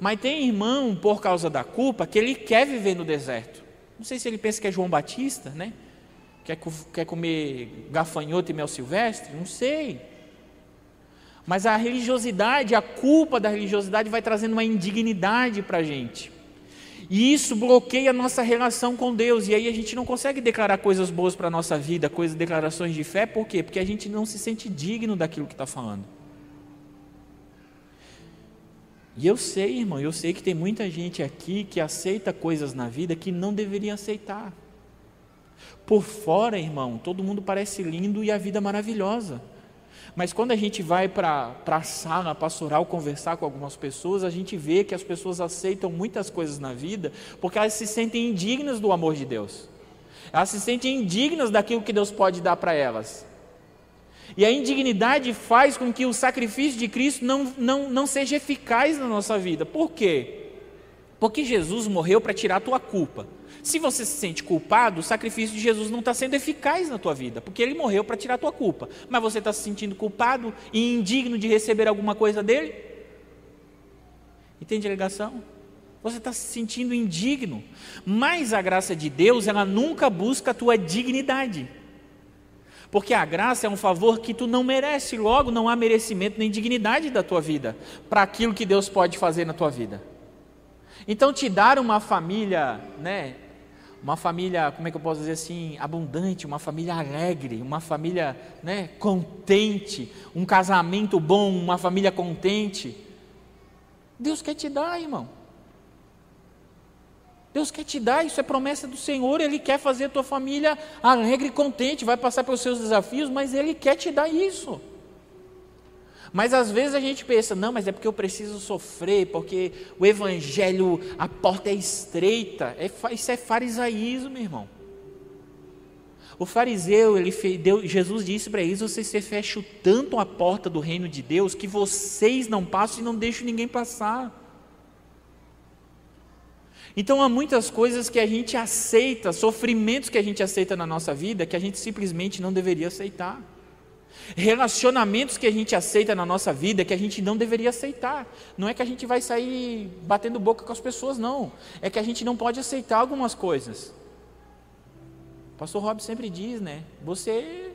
Mas tem irmão, por causa da culpa, que ele quer viver no deserto. Não sei se ele pensa que é João Batista, né? Quer, quer comer gafanhoto e mel silvestre? Não sei. Mas a religiosidade, a culpa da religiosidade vai trazendo uma indignidade para a gente. E isso bloqueia a nossa relação com Deus. E aí a gente não consegue declarar coisas boas para a nossa vida, coisas, declarações de fé. Por quê? Porque a gente não se sente digno daquilo que está falando. E eu sei, irmão, eu sei que tem muita gente aqui que aceita coisas na vida que não deveria aceitar. Por fora, irmão, todo mundo parece lindo e a vida maravilhosa. Mas quando a gente vai para a sala pastoral conversar com algumas pessoas, a gente vê que as pessoas aceitam muitas coisas na vida porque elas se sentem indignas do amor de Deus. Elas se sentem indignas daquilo que Deus pode dar para elas. E a indignidade faz com que o sacrifício de Cristo não, não, não seja eficaz na nossa vida. Por quê? Porque Jesus morreu para tirar a tua culpa. Se você se sente culpado, o sacrifício de Jesus não está sendo eficaz na tua vida, porque ele morreu para tirar a tua culpa. Mas você está se sentindo culpado e indigno de receber alguma coisa dele? Entende a ligação? Você está se sentindo indigno. Mas a graça de Deus, ela nunca busca a tua dignidade. Porque a graça é um favor que tu não merece, logo não há merecimento nem dignidade da tua vida para aquilo que Deus pode fazer na tua vida. Então te dar uma família, né, uma família, como é que eu posso dizer assim, abundante, uma família alegre, uma família né, contente, um casamento bom, uma família contente. Deus quer te dar, irmão. Deus quer te dar, isso é promessa do Senhor, Ele quer fazer a tua família alegre e contente, vai passar pelos seus desafios, mas Ele quer te dar isso. Mas às vezes a gente pensa, não, mas é porque eu preciso sofrer, porque o Evangelho, a porta é estreita. É, isso é farisaísmo, meu irmão. O fariseu, ele deu, Jesus disse para eles: vocês fecham tanto a porta do reino de Deus que vocês não passam e não deixam ninguém passar. Então há muitas coisas que a gente aceita, sofrimentos que a gente aceita na nossa vida, que a gente simplesmente não deveria aceitar relacionamentos que a gente aceita na nossa vida que a gente não deveria aceitar. Não é que a gente vai sair batendo boca com as pessoas, não. É que a gente não pode aceitar algumas coisas. O pastor Rob sempre diz, né? Você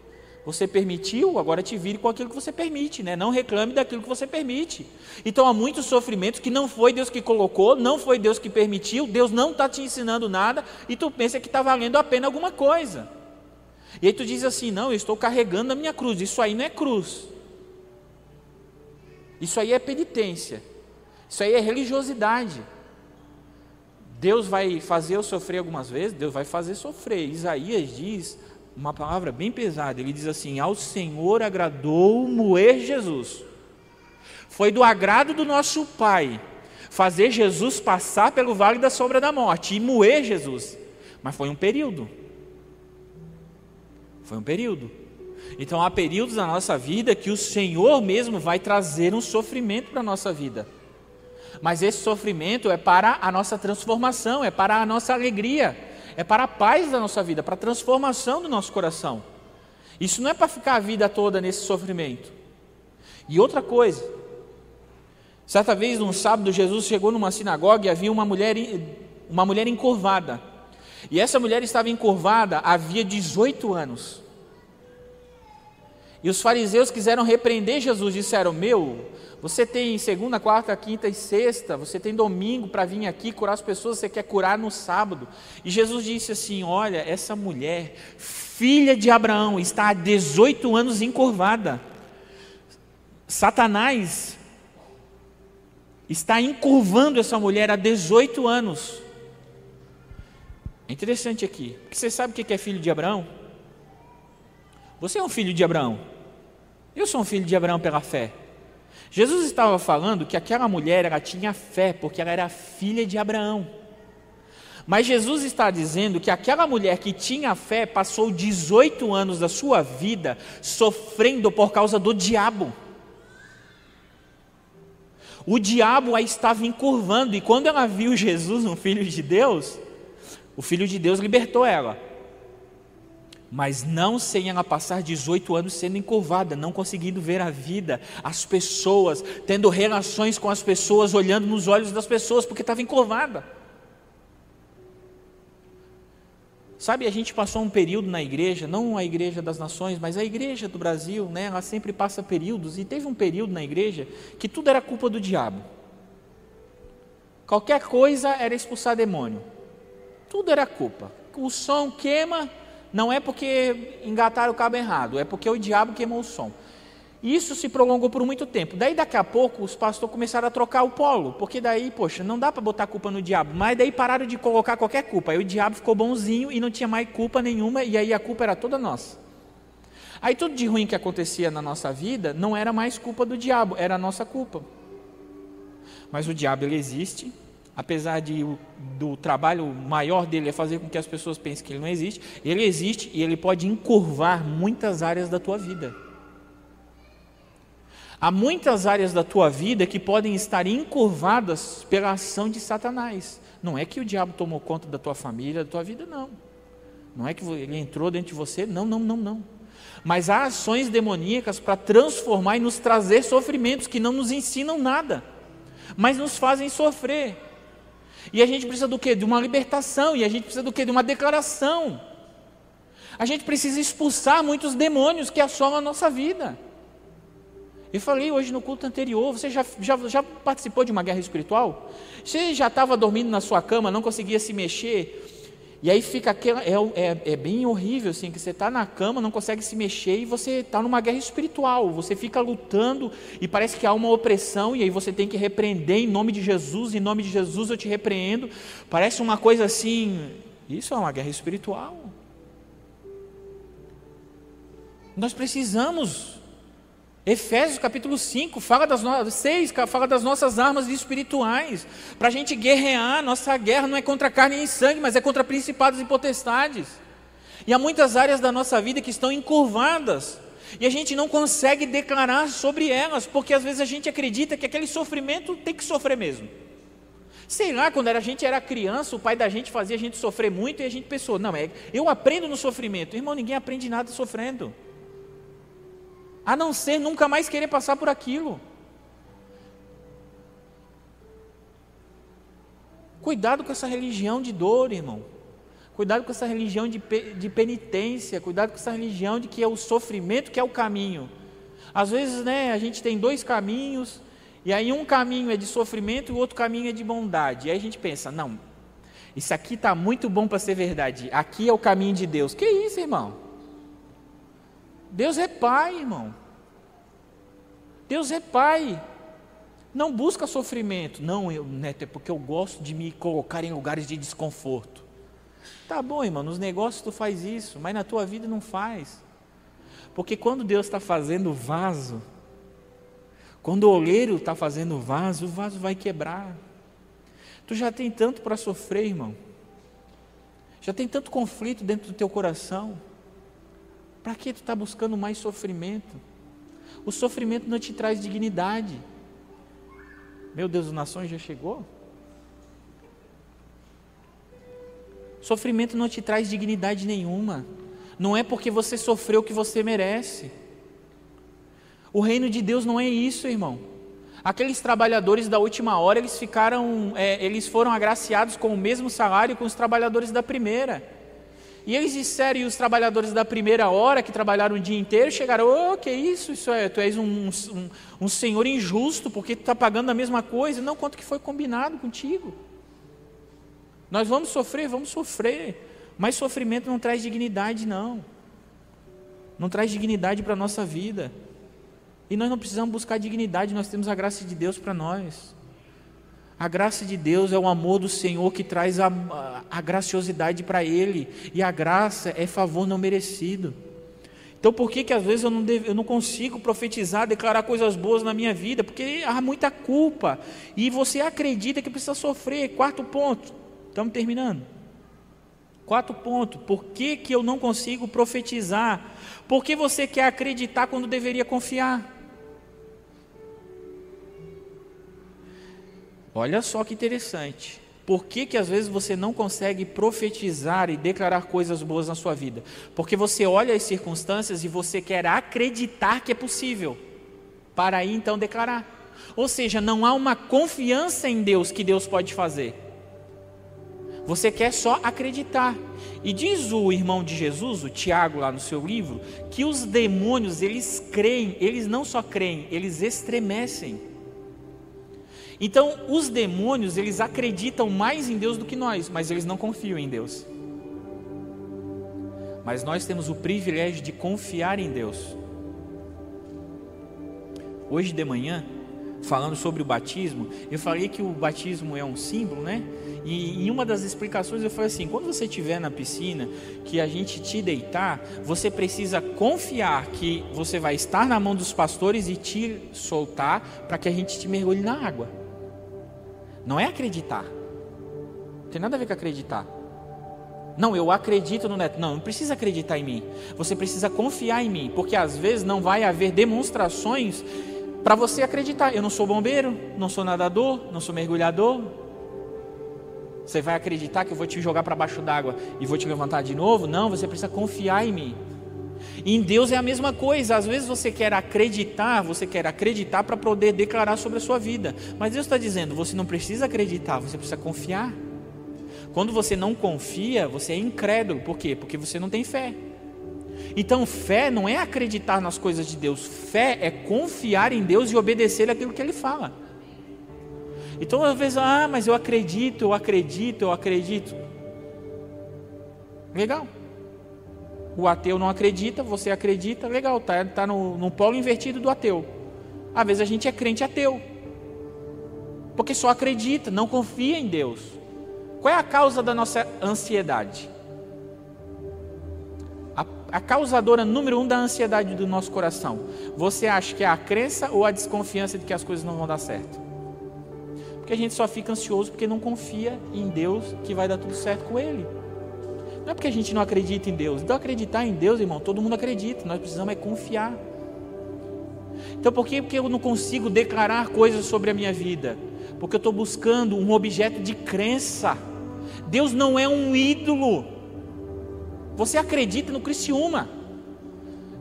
você permitiu, agora te vire com aquilo que você permite, né? Não reclame daquilo que você permite. Então há muitos sofrimentos que não foi Deus que colocou, não foi Deus que permitiu, Deus não está te ensinando nada e tu pensa que está valendo a pena alguma coisa. E aí tu diz assim: não, eu estou carregando a minha cruz. Isso aí não é cruz. Isso aí é penitência. Isso aí é religiosidade. Deus vai fazer eu sofrer algumas vezes, Deus vai fazer sofrer. Isaías diz uma palavra bem pesada. Ele diz assim: Ao Senhor agradou moer Jesus. Foi do agrado do nosso Pai fazer Jesus passar pelo vale da sombra da morte e moer Jesus. Mas foi um período. Foi um período. Então há períodos na nossa vida que o Senhor mesmo vai trazer um sofrimento para a nossa vida. Mas esse sofrimento é para a nossa transformação, é para a nossa alegria, é para a paz da nossa vida, para a transformação do nosso coração. Isso não é para ficar a vida toda nesse sofrimento. E outra coisa, certa vez, num sábado, Jesus chegou numa sinagoga e havia uma mulher, uma mulher encurvada. E essa mulher estava encurvada havia 18 anos. E os fariseus quiseram repreender Jesus, disseram: Meu, você tem segunda, quarta, quinta e sexta, você tem domingo para vir aqui curar as pessoas, você quer curar no sábado. E Jesus disse assim: Olha, essa mulher, filha de Abraão, está há 18 anos encurvada. Satanás está encurvando essa mulher há 18 anos. É interessante aqui, porque você sabe o que é filho de Abraão? Você é um filho de Abraão. Eu sou um filho de Abraão pela fé. Jesus estava falando que aquela mulher ela tinha fé porque ela era filha de Abraão. Mas Jesus está dizendo que aquela mulher que tinha fé passou 18 anos da sua vida sofrendo por causa do diabo. O diabo a estava encurvando, e quando ela viu Jesus, um filho de Deus, o Filho de Deus libertou ela, mas não sem ela passar 18 anos sendo encurvada, não conseguindo ver a vida, as pessoas, tendo relações com as pessoas, olhando nos olhos das pessoas, porque estava encurvada. Sabe, a gente passou um período na igreja, não a igreja das nações, mas a igreja do Brasil, né, ela sempre passa períodos, e teve um período na igreja que tudo era culpa do diabo. Qualquer coisa era expulsar demônio. Tudo era culpa. O som queima, não é porque engataram o cabo errado, é porque o diabo queimou o som. Isso se prolongou por muito tempo. Daí, daqui a pouco, os pastores começaram a trocar o polo, porque daí, poxa, não dá para botar culpa no diabo. Mas daí pararam de colocar qualquer culpa. Aí o diabo ficou bonzinho e não tinha mais culpa nenhuma, e aí a culpa era toda nossa. Aí tudo de ruim que acontecia na nossa vida não era mais culpa do diabo, era a nossa culpa. Mas o diabo ele existe, apesar de do trabalho maior dele é fazer com que as pessoas pensem que ele não existe, ele existe e ele pode encurvar muitas áreas da tua vida. Há muitas áreas da tua vida que podem estar encurvadas pela ação de Satanás. Não é que o diabo tomou conta da tua família, da tua vida, não. Não é que ele entrou dentro de você, não, não, não, não. Mas há ações demoníacas para transformar e nos trazer sofrimentos que não nos ensinam nada, mas nos fazem sofrer. E a gente precisa do quê? De uma libertação. E a gente precisa do quê? De uma declaração. A gente precisa expulsar muitos demônios que assolam a nossa vida. Eu falei hoje no culto anterior, você já, já, já participou de uma guerra espiritual? Você já estava dormindo na sua cama, não conseguia se mexer, E aí fica aquela, é, é, é bem horrível, assim, que você está na cama, não consegue se mexer e você está numa guerra espiritual. Você fica lutando e parece que há uma opressão, e aí você tem que repreender em nome de Jesus, em nome de Jesus eu te repreendo. Parece uma coisa assim. Isso é uma guerra espiritual. Nós precisamos Efésios capítulo 5 fala das, no... 6 fala das nossas armas espirituais. Para a gente guerrear, nossa guerra não é contra carne e sangue, mas é contra principados e potestades. E há muitas áreas da nossa vida que estão encurvadas. E a gente não consegue declarar sobre elas, porque às vezes a gente acredita que aquele sofrimento tem que sofrer mesmo. Sei lá, quando a gente era criança, o pai da gente fazia a gente sofrer muito e a gente pensou: não, é, eu aprendo no sofrimento. Irmão, ninguém aprende nada sofrendo a não ser nunca mais querer passar por aquilo. Cuidado com essa religião de dor, irmão. Cuidado com essa religião de, de penitência. Cuidado com essa religião de que é o sofrimento que é o caminho. Às vezes, né, a gente tem dois caminhos, e aí um caminho é de sofrimento e o outro caminho é de bondade. E aí a gente pensa, não, isso aqui está muito bom para ser verdade. Aqui é o caminho de Deus. Que isso, irmão? Deus é pai, irmão. Deus é pai. Não busca sofrimento. Não, eu, Neto, é porque eu gosto de me colocar em lugares de desconforto. Tá bom, irmão, nos negócios tu faz isso, mas na tua vida não faz. Porque quando Deus está fazendo vaso, quando o oleiro está fazendo vaso, o vaso vai quebrar. Tu já tem tanto para sofrer, irmão. Já tem tanto conflito dentro do teu coração. Para que tu está buscando mais sofrimento? O sofrimento não te traz dignidade. Meu Deus, o nações já chegou? Sofrimento não te traz dignidade nenhuma. Não é porque você sofreu que você merece. O reino de Deus não é isso, irmão. Aqueles trabalhadores da última hora, eles ficaram, é, eles foram agraciados com o mesmo salário que os trabalhadores da primeira. E eles disseram, e os trabalhadores da primeira hora, que trabalharam o dia inteiro, chegaram: oh, que isso? Isso é, tu és um, um, um senhor injusto, porque tu está pagando a mesma coisa. Não, quanto que foi combinado contigo? Nós vamos sofrer, vamos sofrer. Mas sofrimento não traz dignidade, não. Não traz dignidade para a nossa vida. E nós não precisamos buscar dignidade, nós temos a graça de Deus para nós. A graça de Deus é o amor do Senhor que traz a, a, graciosidade para Ele, e a graça é favor não merecido. Então, por que, que às vezes eu não, eu não consigo profetizar, declarar coisas boas na minha vida? Porque há muita culpa, e você acredita que precisa sofrer. Quarto ponto, estamos terminando. Quarto ponto, por que, que eu não consigo profetizar? Porque você quer acreditar quando deveria confiar. Olha só que interessante. Por que, que às vezes você não consegue profetizar e declarar coisas boas na sua vida? Porque você olha as circunstâncias e você quer acreditar que é possível, para aí então declarar. Ou seja, não há uma confiança em Deus que Deus pode fazer. Você quer só acreditar. E diz o irmão de Jesus, o Tiago, lá no seu livro, que os demônios, eles creem, eles não só creem, eles estremecem. Então, os demônios, eles acreditam mais em Deus do que nós, mas eles não confiam em Deus. Mas nós temos o privilégio de confiar em Deus. Hoje de manhã, falando sobre o batismo, eu falei que o batismo é um símbolo, né? E em uma das explicações eu falei assim: quando você estiver na piscina, que a gente te deitar, você precisa confiar que você vai estar na mão dos pastores e te soltar para que a gente te mergulhe na água. Não é acreditar. Não tem nada a ver com acreditar. Não, eu acredito no neto. Não, não precisa acreditar em mim. Você precisa confiar em mim, porque às vezes não vai haver demonstrações para você acreditar. Eu não sou bombeiro, não sou nadador, não sou mergulhador. Você vai acreditar que eu vou te jogar para baixo d'água e vou te levantar de novo? Não, você precisa confiar em mim. Em Deus é a mesma coisa. Às vezes você quer acreditar, você quer acreditar para poder declarar sobre a sua vida. Mas Deus está dizendo: você não precisa acreditar, você precisa confiar. Quando você não confia, você é incrédulo. Por quê? Porque você não tem fé. Então, fé não é acreditar nas coisas de Deus, fé é confiar em Deus e obedecer aquilo que Ele fala. Então, às vezes, ah, mas eu acredito, eu acredito, eu acredito. Legal. O ateu não acredita, você acredita, legal, tá, tá no, no polo invertido do ateu. Às vezes a gente é crente ateu. Porque só acredita, não confia em Deus. Qual é a causa da nossa ansiedade? A, a causadora número um da ansiedade do nosso coração. Você acha que é a crença ou a desconfiança de que as coisas não vão dar certo? Porque a gente só fica ansioso porque não confia em Deus que vai dar tudo certo com Ele. Não é porque a gente não acredita em Deus. Então, acreditar em Deus, irmão, todo mundo acredita. Nós precisamos é confiar. Então, por que eu não consigo declarar coisas sobre a minha vida? Porque eu estou buscando um objeto de crença. Deus não é um ídolo. Você acredita no Criciúma.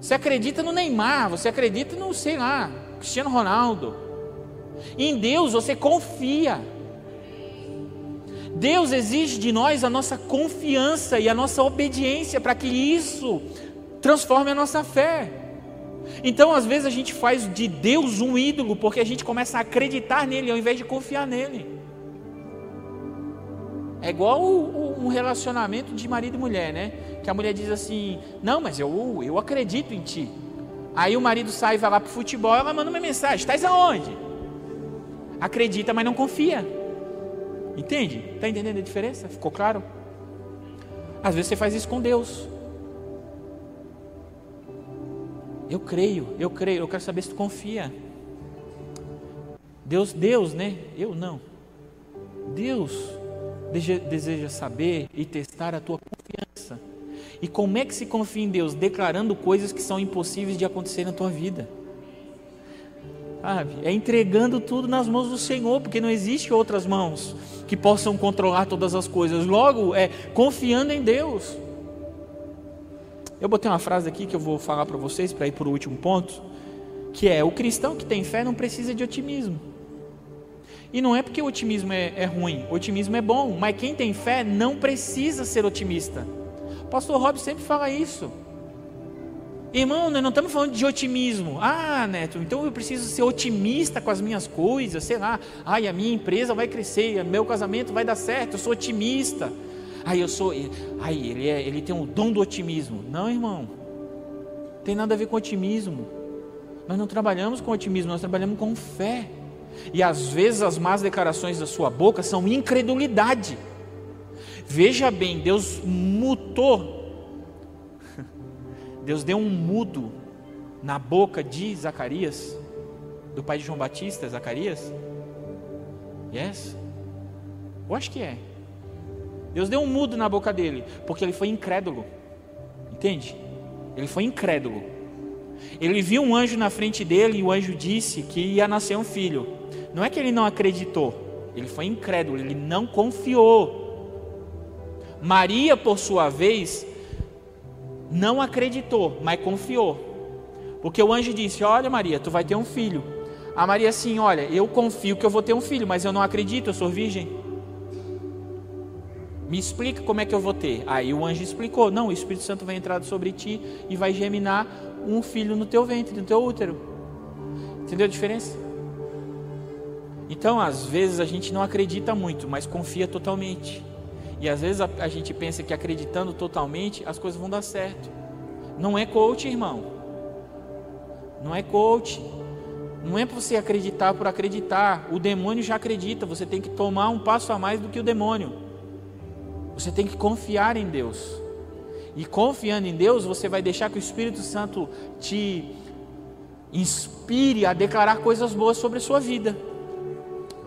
Você acredita no Neymar. Você acredita no, sei lá, Cristiano Ronaldo. Em Deus você confia. Deus exige de nós a nossa confiança e a nossa obediência para que isso transforme a nossa fé. Então, às vezes, a gente faz de Deus um ídolo porque a gente começa a acreditar nele ao invés de confiar nele. É igual um relacionamento de marido e mulher, né? Que a mulher diz assim: Não, mas eu, eu acredito em ti. Aí o marido sai e vai lá para o futebol, ela manda uma mensagem: Estás aonde? Acredita, mas não confia. Entende? Está entendendo a diferença? Ficou claro? Às vezes você faz isso com Deus. Eu creio, eu creio, eu quero saber se tu confia. Deus, Deus, né? Eu não. Deus deseja saber e testar a tua confiança. E como é que se confia em Deus? Declarando coisas que são impossíveis de acontecer na tua vida. Sabe? É entregando tudo nas mãos do Senhor, porque não existe outras mãos que possam controlar todas as coisas. Logo, é confiando em Deus. Eu botei uma frase aqui que eu vou falar para vocês para ir para o último ponto, que é: o cristão que tem fé não precisa de otimismo. E não é porque o otimismo é, é ruim, o otimismo é bom, mas quem tem fé não precisa ser otimista. O pastor Rob sempre fala isso. Irmão, nós não estamos falando de otimismo. Ah, Neto, então eu preciso ser otimista com as minhas coisas, sei lá. Ai, a minha empresa vai crescer, meu casamento vai dar certo, eu sou otimista. Ai, eu sou. Ai, ele, é, ele tem o dom do otimismo. Não, irmão. Tem nada a ver com otimismo. Nós não trabalhamos com otimismo, nós trabalhamos com fé. E às vezes as más declarações da sua boca são incredulidade. Veja bem, Deus mutou Deus deu um mudo na boca de Zacarias, do pai de João Batista, Zacarias? Yes? Eu acho que é. Deus deu um mudo na boca dele, porque ele foi incrédulo. Entende? Ele foi incrédulo. Ele viu um anjo na frente dele e o anjo disse que ia nascer um filho. Não é que ele não acreditou, ele foi incrédulo, ele não confiou. Maria, por sua vez, não acreditou, mas confiou. Porque o anjo disse: Olha, Maria, tu vai ter um filho. A Maria assim: Olha, eu confio que eu vou ter um filho, mas eu não acredito, eu sou virgem. Me explica como é que eu vou ter. Aí o anjo explicou: Não, o Espírito Santo vai entrar sobre ti e vai germinar um filho no teu ventre, no teu útero. Entendeu a diferença? Então, às vezes a gente não acredita muito, mas confia totalmente. E às vezes a, a gente pensa que acreditando totalmente as coisas vão dar certo. Não é coach, irmão. Não é coach. Não é para você acreditar por acreditar. O demônio já acredita. Você tem que tomar um passo a mais do que o demônio. Você tem que confiar em Deus. E confiando em Deus, você vai deixar que o Espírito Santo te inspire a declarar coisas boas sobre a sua vida.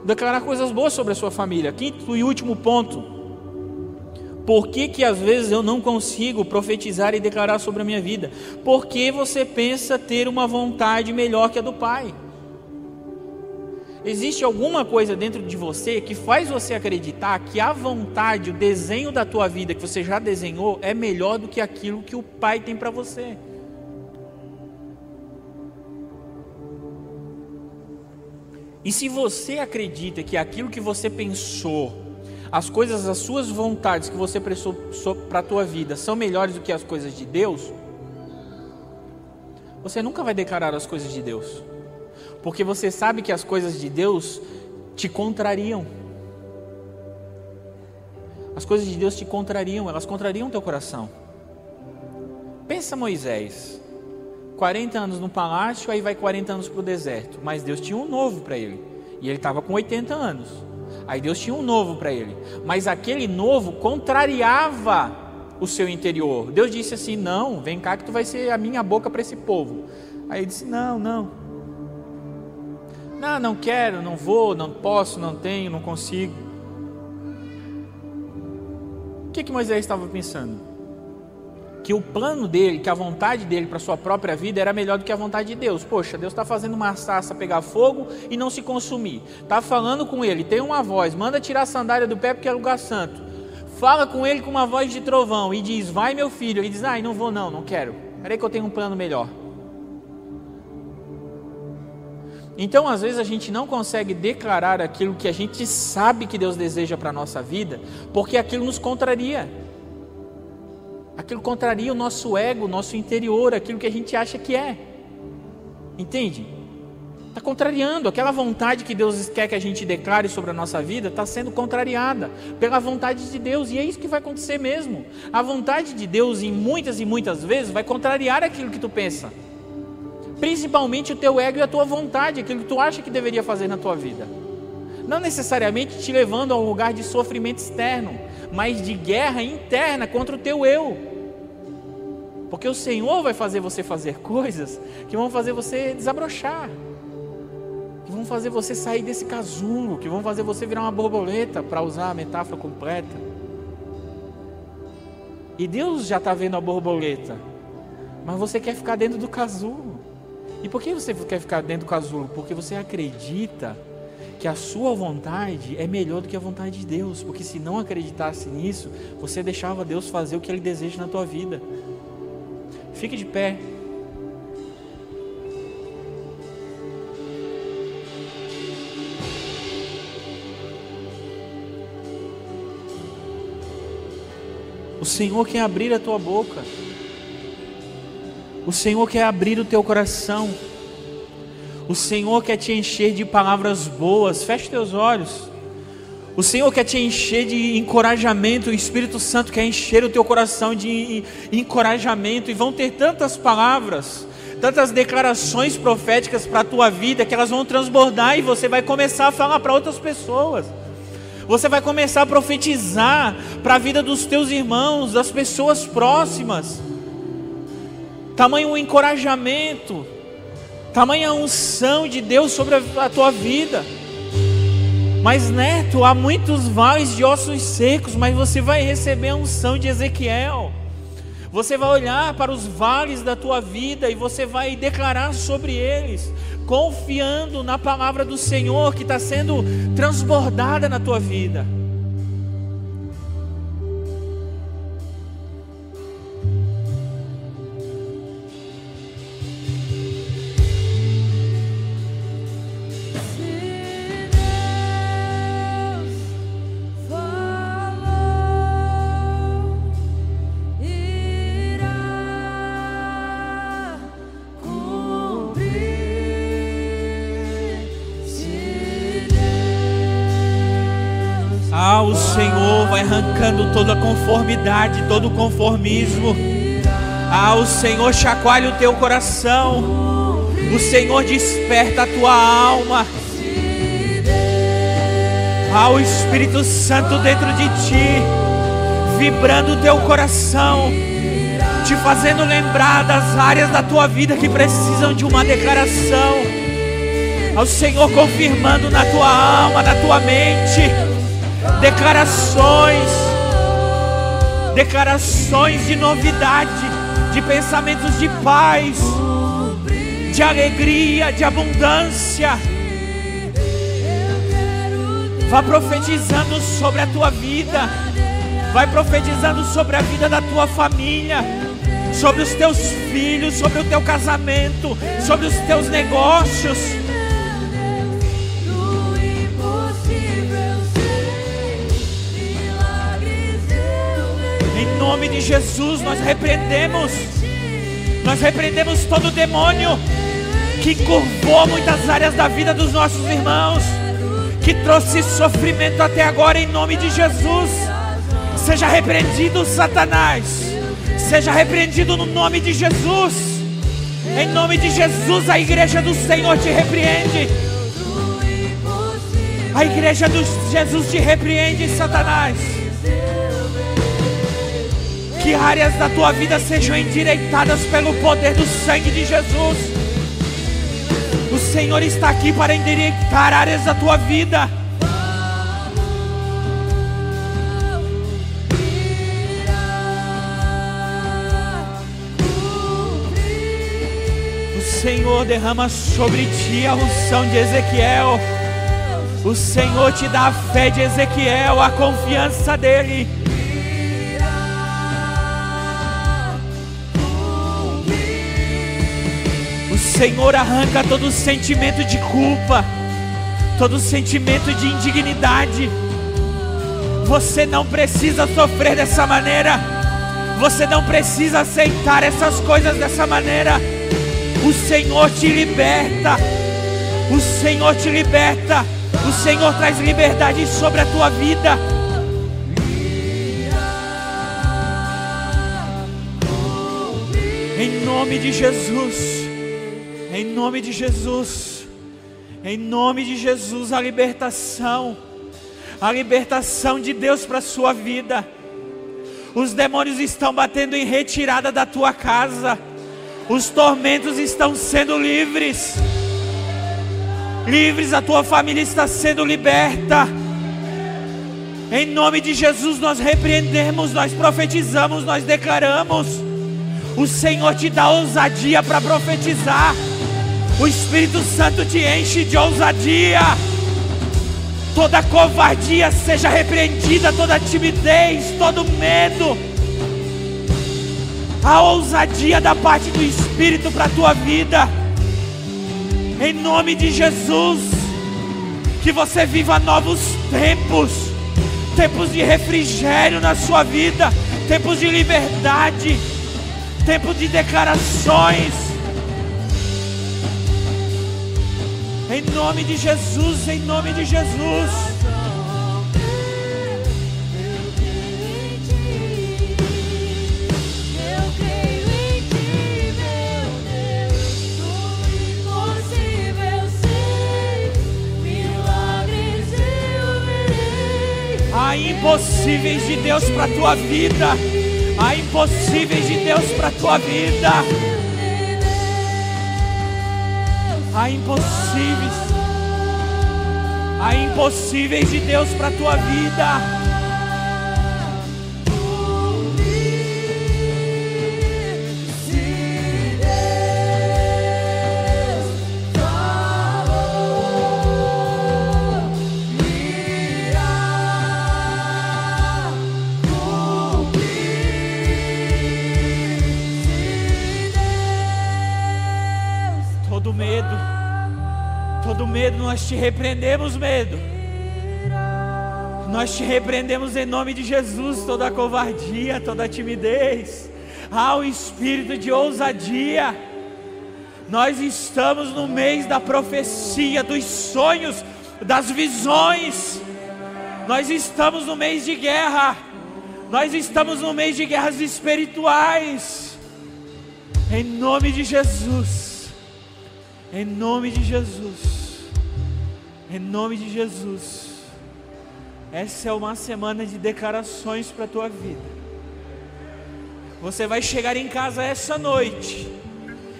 Declarar coisas boas sobre a sua família. Quinto e último ponto por que, que às vezes eu não consigo profetizar e declarar sobre a minha vida? Porque você pensa ter uma vontade melhor que a do Pai. Existe alguma coisa dentro de você que faz você acreditar que a vontade, o desenho da tua vida que você já desenhou é melhor do que aquilo que o Pai tem para você. E se você acredita que aquilo que você pensou as coisas, as suas vontades que você prestou para a tua vida são melhores do que as coisas de Deus, você nunca vai declarar as coisas de Deus, porque você sabe que as coisas de Deus te contrariam. As coisas de Deus te contrariam, elas contrariam teu coração. Pensa Moisés, 40 anos no palácio, aí vai 40 anos para o deserto. Mas Deus tinha um novo para ele. E ele estava com 80 anos. Aí Deus tinha um novo para ele. Mas aquele novo contrariava o seu interior. Deus disse assim: Não, vem cá que tu vai ser a minha boca para esse povo. Aí ele disse: Não, não. Não, não quero, não vou, não posso, não tenho, não consigo. O que, que Moisés estava pensando? Que o plano dele, que a vontade dele para sua própria vida era melhor do que a vontade de Deus. Poxa, Deus está fazendo uma taça pegar fogo e não se consumir. Está falando com ele, tem uma voz, manda tirar a sandália do pé porque é lugar santo. Fala com ele com uma voz de trovão e diz: Vai, meu filho. Ele diz: Ai, não vou, não, não quero. Peraí que eu tenho um plano melhor. Então, às vezes, a gente não consegue declarar aquilo que a gente sabe que Deus deseja para a nossa vida, porque aquilo nos contraria. Aquilo contraria o nosso ego, o nosso interior, aquilo que a gente acha que é. Entende? Está contrariando. Aquela vontade que Deus quer que a gente declare sobre a nossa vida está sendo contrariada pela vontade de Deus. E é isso que vai acontecer mesmo. A vontade de Deus, em muitas e muitas vezes, vai contrariar aquilo que tu pensa. Principalmente o teu ego e a tua vontade, aquilo que tu acha que deveria fazer na tua vida. Não necessariamente te levando a um lugar de sofrimento externo, mas de guerra interna contra o teu eu. Porque o Senhor vai fazer você fazer coisas que vão fazer você desabrochar, que vão fazer você sair desse casulo, que vão fazer você virar uma borboleta, para usar a metáfora completa. E Deus já está vendo a borboleta, mas você quer ficar dentro do casulo. E por que você quer ficar dentro do casulo? Porque você acredita que a sua vontade é melhor do que a vontade de Deus, porque se não acreditasse nisso, você deixava Deus fazer o que Ele deseja na tua vida. Fique de pé. O Senhor quer abrir a tua boca. O Senhor quer abrir o teu coração. O Senhor quer te encher de palavras boas. Feche teus olhos. O Senhor quer te encher de encorajamento. O Espírito Santo quer encher o teu coração de encorajamento. E vão ter tantas palavras, tantas declarações proféticas para a tua vida que elas vão transbordar e você vai começar a falar para outras pessoas. Você vai começar a profetizar para a vida dos teus irmãos, das pessoas próximas. Tamanho encorajamento tamanha unção de Deus sobre a tua vida. Mas, neto, há muitos vales de ossos secos, mas você vai receber a unção de Ezequiel. Você vai olhar para os vales da tua vida e você vai declarar sobre eles, confiando na palavra do Senhor que está sendo transbordada na tua vida. Arrancando toda conformidade, todo conformismo. Ah, o Senhor chacoalha o teu coração. O Senhor desperta a tua alma. Ah, o Espírito Santo dentro de ti, vibrando o teu coração, te fazendo lembrar das áreas da tua vida que precisam de uma declaração. Ao Senhor confirmando na tua alma, na tua mente declarações, declarações de novidade, de pensamentos de paz, de alegria, de abundância. Vá profetizando sobre a tua vida, vai profetizando sobre a vida da tua família, sobre os teus filhos, sobre o teu casamento, sobre os teus negócios. Jesus, nós repreendemos, nós repreendemos todo demônio que curvou muitas áreas da vida dos nossos irmãos, que trouxe sofrimento até agora, em nome de Jesus. Seja repreendido, Satanás. Seja repreendido no nome de Jesus. Em nome de Jesus, a igreja do Senhor te repreende. A igreja de Jesus te repreende, Satanás. Que áreas da tua vida sejam endireitadas pelo poder do sangue de Jesus. O Senhor está aqui para endireitar áreas da tua vida. O Senhor derrama sobre ti a unção de Ezequiel. O Senhor te dá a fé de Ezequiel, a confiança dele. Senhor arranca todo sentimento de culpa, todo sentimento de indignidade. Você não precisa sofrer dessa maneira. Você não precisa aceitar essas coisas dessa maneira. O Senhor te liberta. O Senhor te liberta. O Senhor traz liberdade sobre a tua vida. Em nome de Jesus. Em nome de Jesus. Em nome de Jesus, a libertação. A libertação de Deus para a sua vida. Os demônios estão batendo em retirada da tua casa. Os tormentos estão sendo livres. Livres, a tua família está sendo liberta. Em nome de Jesus, nós repreendemos, nós profetizamos, nós declaramos. O Senhor te dá ousadia para profetizar. O Espírito Santo te enche de ousadia. Toda covardia seja repreendida, toda timidez, todo medo. A ousadia da parte do Espírito para a tua vida. Em nome de Jesus. Que você viva novos tempos. Tempos de refrigério na sua vida. Tempos de liberdade. Tempos de declarações. Em nome de Jesus, em nome de Jesus. Há impossíveis de Deus para tua vida. Há impossíveis de Deus para tua vida. Há impossíveis. Há impossíveis de Deus para a tua vida. Te repreendemos, medo. Nós te repreendemos em nome de Jesus, toda covardia, toda timidez. Há um espírito de ousadia. Nós estamos no mês da profecia, dos sonhos, das visões. Nós estamos no mês de guerra. Nós estamos no mês de guerras espirituais. Em nome de Jesus. Em nome de Jesus. Em nome de Jesus. Essa é uma semana de declarações para a tua vida. Você vai chegar em casa essa noite.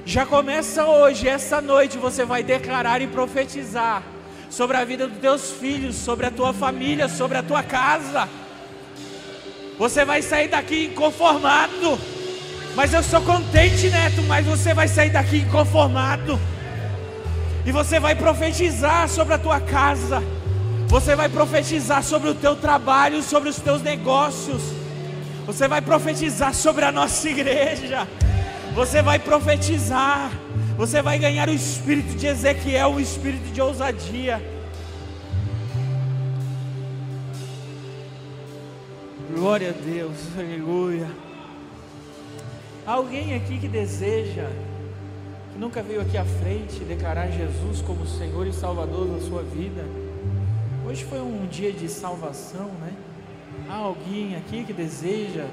Já começa hoje, essa noite você vai declarar e profetizar sobre a vida dos teus filhos, sobre a tua família, sobre a tua casa. Você vai sair daqui inconformado. Mas eu sou contente, neto, mas você vai sair daqui inconformado. E você vai profetizar sobre a tua casa. Você vai profetizar sobre o teu trabalho, sobre os teus negócios. Você vai profetizar sobre a nossa igreja. Você vai profetizar. Você vai ganhar o espírito de Ezequiel, o espírito de ousadia. Glória a Deus, aleluia. Alguém aqui que deseja nunca veio aqui à frente declarar Jesus como Senhor e Salvador da sua vida, hoje foi um dia de salvação, né? Há alguém aqui que deseja,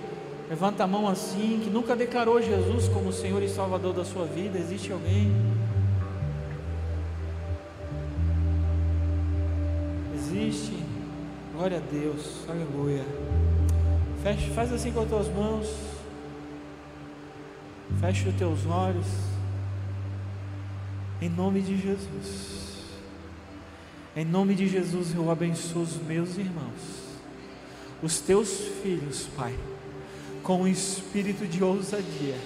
levanta a mão assim, que nunca declarou Jesus como Senhor e Salvador da sua vida? Existe alguém? Existe? Glória a Deus, aleluia. Feche, faz assim com as tuas mãos. Feche os teus olhos. Em nome de Jesus. Em nome de Jesus eu abençoo os meus irmãos, os teus filhos, Pai, com um espírito de ousadia,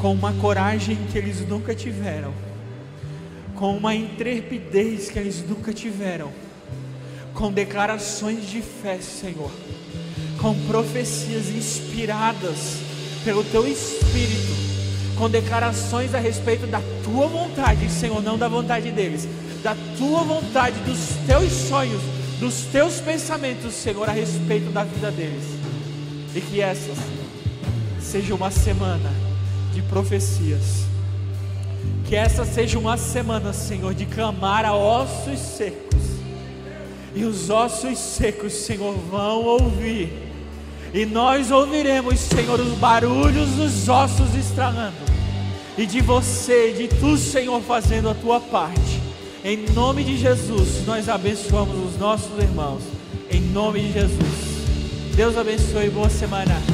com uma coragem que eles nunca tiveram, com uma intrepidez que eles nunca tiveram, com declarações de fé, Senhor, com profecias inspiradas pelo teu espírito com declarações a respeito da tua vontade, Senhor, não da vontade deles, da tua vontade, dos teus sonhos, dos teus pensamentos, Senhor, a respeito da vida deles. E que essa seja uma semana de profecias. Que essa seja uma semana, Senhor, de clamar a ossos secos. E os ossos secos, Senhor, vão ouvir. E nós ouviremos, Senhor, os barulhos dos ossos estralando. E de você, de tu, Senhor, fazendo a tua parte em nome de Jesus, nós abençoamos os nossos irmãos. Em nome de Jesus. Deus abençoe. Boa semana.